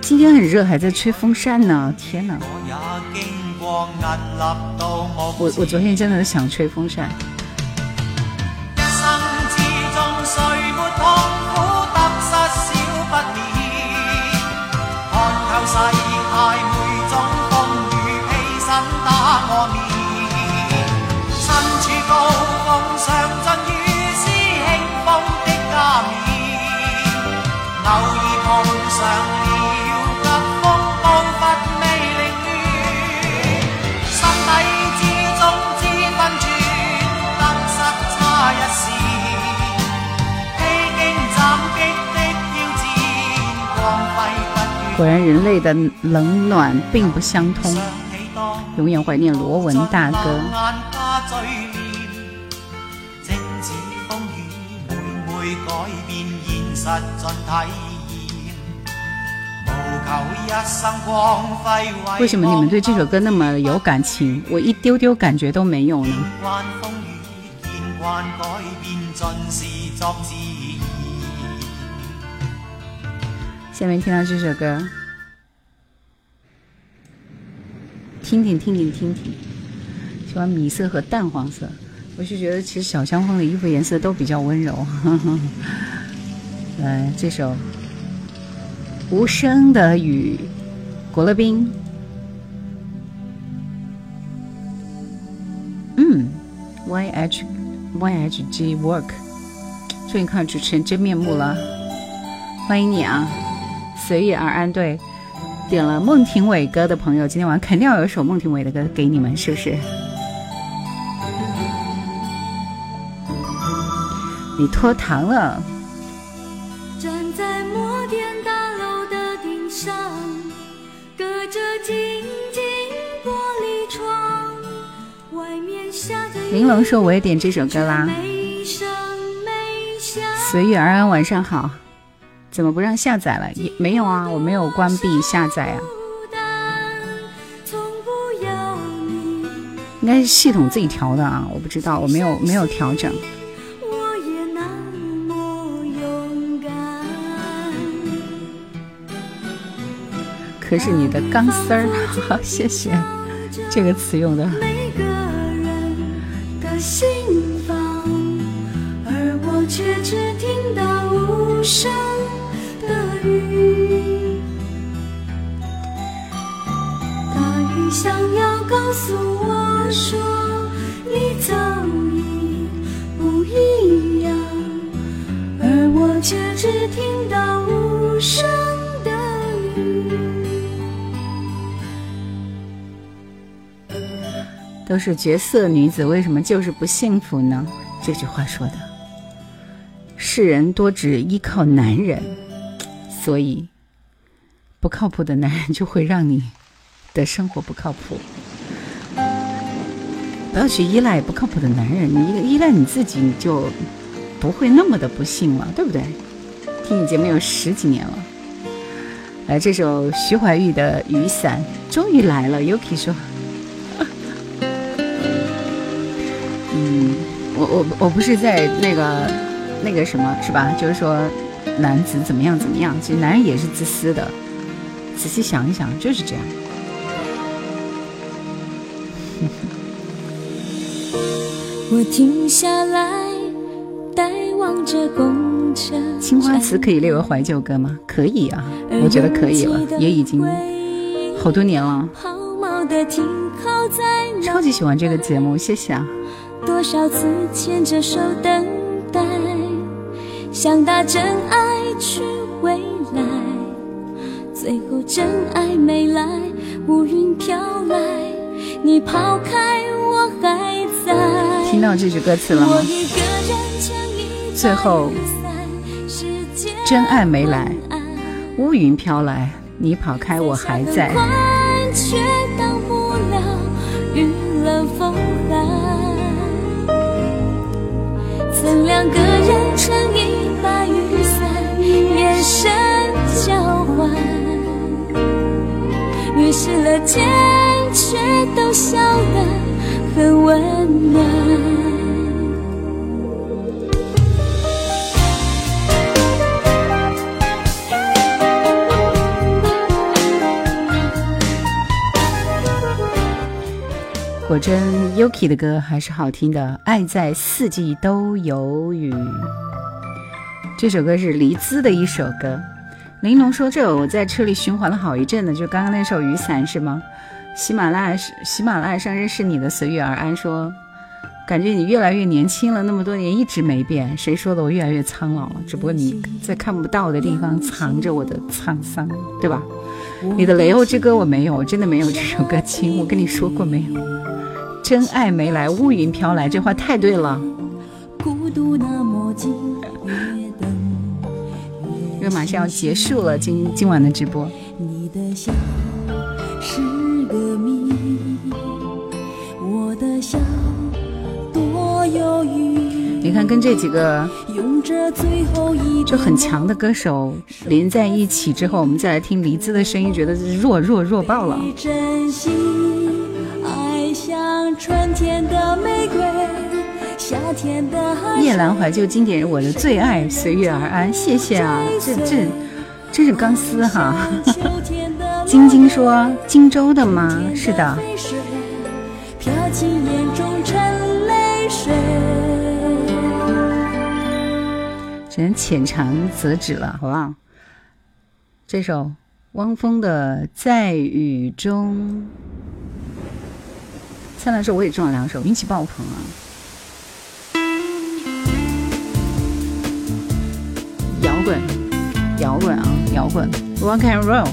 今天很热，还在吹风扇呢，天哪！我我昨天真的想吹风扇。世界果然，人类的冷暖并不相通。永远怀念罗文大哥。为什么你们对这首歌那么有感情？我一丢丢感觉都没有呢？下面听到这首歌，听听听听听听，喜欢米色和淡黄色。我是觉得其实小香风的衣服颜色都比较温柔。[LAUGHS] 来，这首《无声的雨》，国乐冰。嗯，Y H Y H G Work，终于看到主持人真面目了，欢迎你啊！随遇而安，对，点了孟庭苇歌的朋友，今天晚上肯定要有一首孟庭苇的歌给你们，是不是？你脱糖了。玲珑说：“我也点这首歌啦。”随遇而安，晚上好。怎么不让下载了？也没有啊，我没有关闭下载啊。应该是系统自己调的啊，我不知道，我没有没有调整。可是你的钢丝儿，好 [LAUGHS] 谢谢，这个词用的。而我却只听到无声。诉我说，你早已不一样，都是绝色女子，为什么就是不幸福呢？这句话说的，世人多只依靠男人。所以，不靠谱的男人就会让你的生活不靠谱。不要去依赖不靠谱的男人，你一个依赖你自己，你就不会那么的不幸了，对不对？听你节目有十几年了。来，这首徐怀钰的《雨伞》终于来了。Yuki 说：“ [LAUGHS] 嗯，我我我不是在那个那个什么，是吧？就是说。”男子怎么样怎么样？其实男人也是自私的，仔细想一想就是这样。我停下来，呆望着公车。青花瓷可以列为怀旧歌吗？可以啊，我觉得可以了，也已经好多年了。超级喜欢这个节目，谢谢啊。多少次牵着手等待，想打真爱去未来，最后真爱没来，乌云飘来，你抛开。听到这句歌词了吗？最后真爱没来，乌云飘来，你跑开我还在。曾两个人撑一把雨伞，眼神交换，越是了坚却都笑得很温暖。果真，Yuki 的歌还是好听的，《爱在四季都有雨》这首歌是黎姿的一首歌。玲珑说：“这我在车里循环了好一阵呢，就刚刚那首《雨伞》是吗？”喜马拉雅是喜马拉雅上认识你的随遇而安说：“感觉你越来越年轻了，那么多年一直没变。谁说的？我越来越苍老了，只不过你在看不到的地方藏着我的沧桑，对吧？”你的雷欧之歌我没有，我真的没有这首歌亲。我跟你说过没有？真爱没来，乌云飘来，这话太对了。因为马上要结束了，今今晚的直播。你看，跟这几个就很强的歌手连在一起之后，我们再来听黎姿的声音，觉得弱弱弱爆了。夜阑怀旧经典，我的最爱，随遇而安，谢谢啊，这这这是钢丝哈。晶晶说荆州的吗？是的。只能浅尝辄止了，好不好？这首汪峰的《在雨中》。灿烂时候我也中了两首，运气爆棚啊！摇滚，摇滚啊，摇滚，Rock and Roll，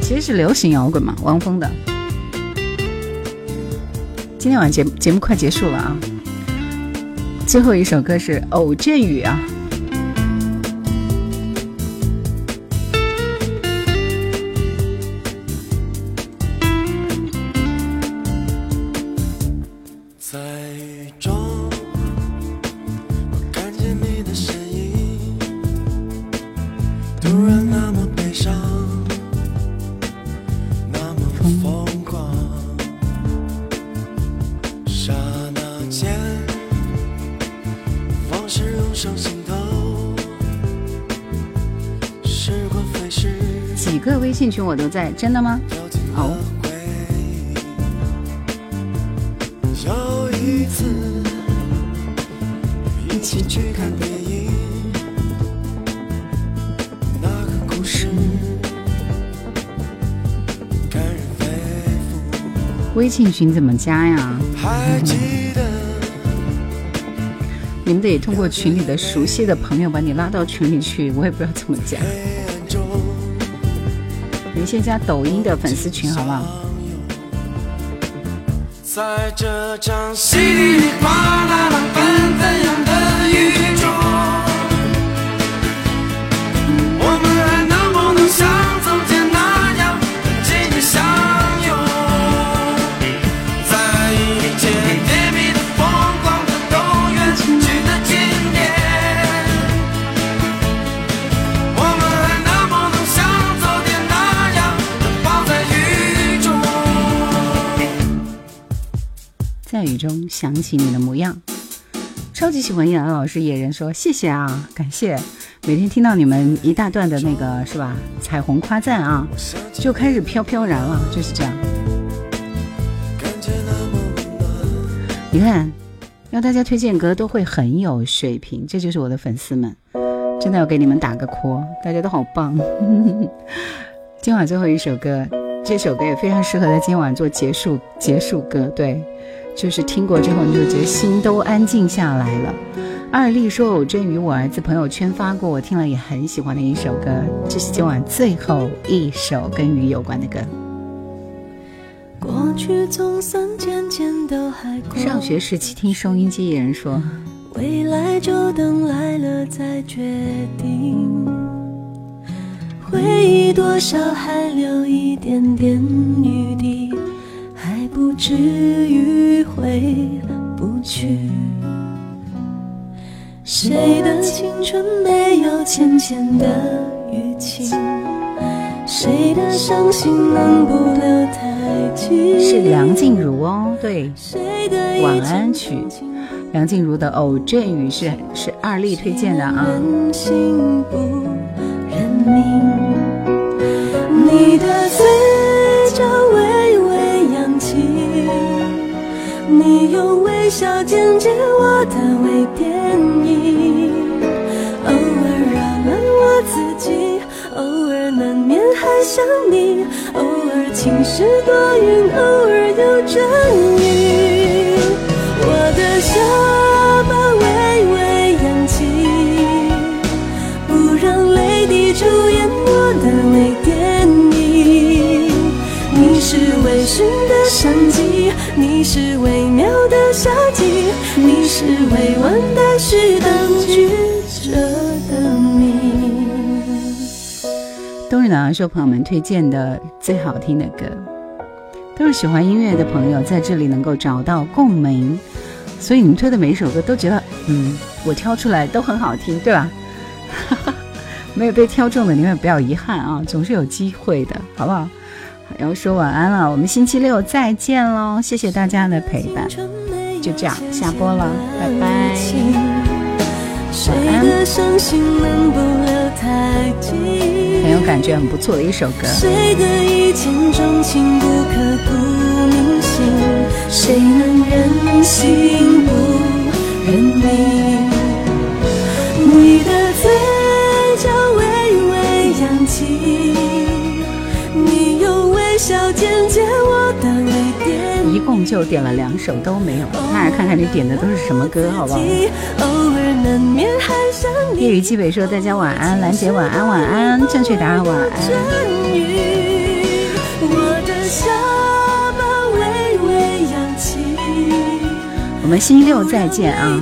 其实是流行摇滚嘛，汪峰的。今天晚上节节目快结束了啊，最后一首歌是《偶阵雨》啊。群我都在，真的吗？哦。一起去看电影，那个故事感人肺腑微信群怎么加呀？你们得通过群里的熟悉的朋友把你拉到群里去，我也不知道怎么加。们先加抖音的粉丝群好不好？在这场稀里哗啦啦纷纷扬的雨中想起你的模样，超级喜欢叶兰老师野人说谢谢啊，感谢每天听到你们一大段的那个是吧？彩虹夸赞啊，就开始飘飘然了，就是这样。你看，让大家推荐歌都会很有水平，这就是我的粉丝们，真的要给你们打个 call，大家都好棒。[LAUGHS] 今晚最后一首歌，这首歌也非常适合在今晚做结束结束歌，对，就是听过之后你就觉得心都安静下来了。二丽说：“偶真与我儿子朋友圈发过，我听了也很喜欢的一首歌，这是今晚最后一首跟雨有关的歌。过去总算渐渐都还过，上学时期听收音机，有人说，未来就等来了再决定。回忆多少还留一点点余地，还不至于回不去。谁的青春没有浅浅的淤青？谁的伤心能不留太久？是梁静茹哦，对，晚安曲，梁静茹的《偶阵雨》是是二丽推荐的啊。人心不认命，你的嘴你用微笑剪接我的微电影，偶尔扰乱我自己，偶尔难免还想你，偶尔晴时多云，偶尔有阵雨，是微妙的夏季，你是未完待续当局者的谜。冬日暖阳说朋友们推荐的最好听的歌，都是喜欢音乐的朋友在这里能够找到共鸣，所以你们推的每一首歌都觉得，嗯，我挑出来都很好听，对吧？[LAUGHS] 没有被挑中的你们不要遗憾啊，总是有机会的，好不好？要说晚安了，我们星期六再见喽！谢谢大家的陪伴，就这样下播了，拜拜。谁的伤心能不留太久？很有感觉，很不错的一首歌。谁的一见钟情不刻骨铭心？谁能忍心不认命？你的嘴角微微扬起，笑剪接我的微电一共就点了两首都没有，那看看你点的都是什么歌，好不好？夜雨基北说大家晚安，兰姐晚安晚安，正确答案晚安。我们星期六再见啊！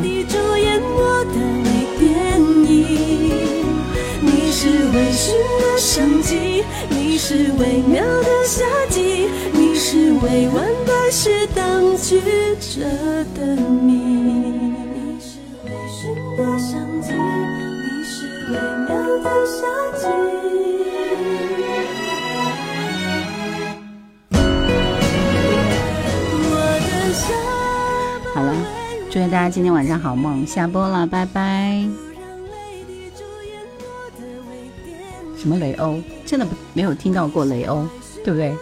是微妙的夏季，你是未完待续当局者的谜。你是微醺的相机，你是微妙的夏季。我的下巴好了，祝愿大家今天晚上好梦，下播了，拜拜。什么雷欧？真的没有听到过雷欧，对不对？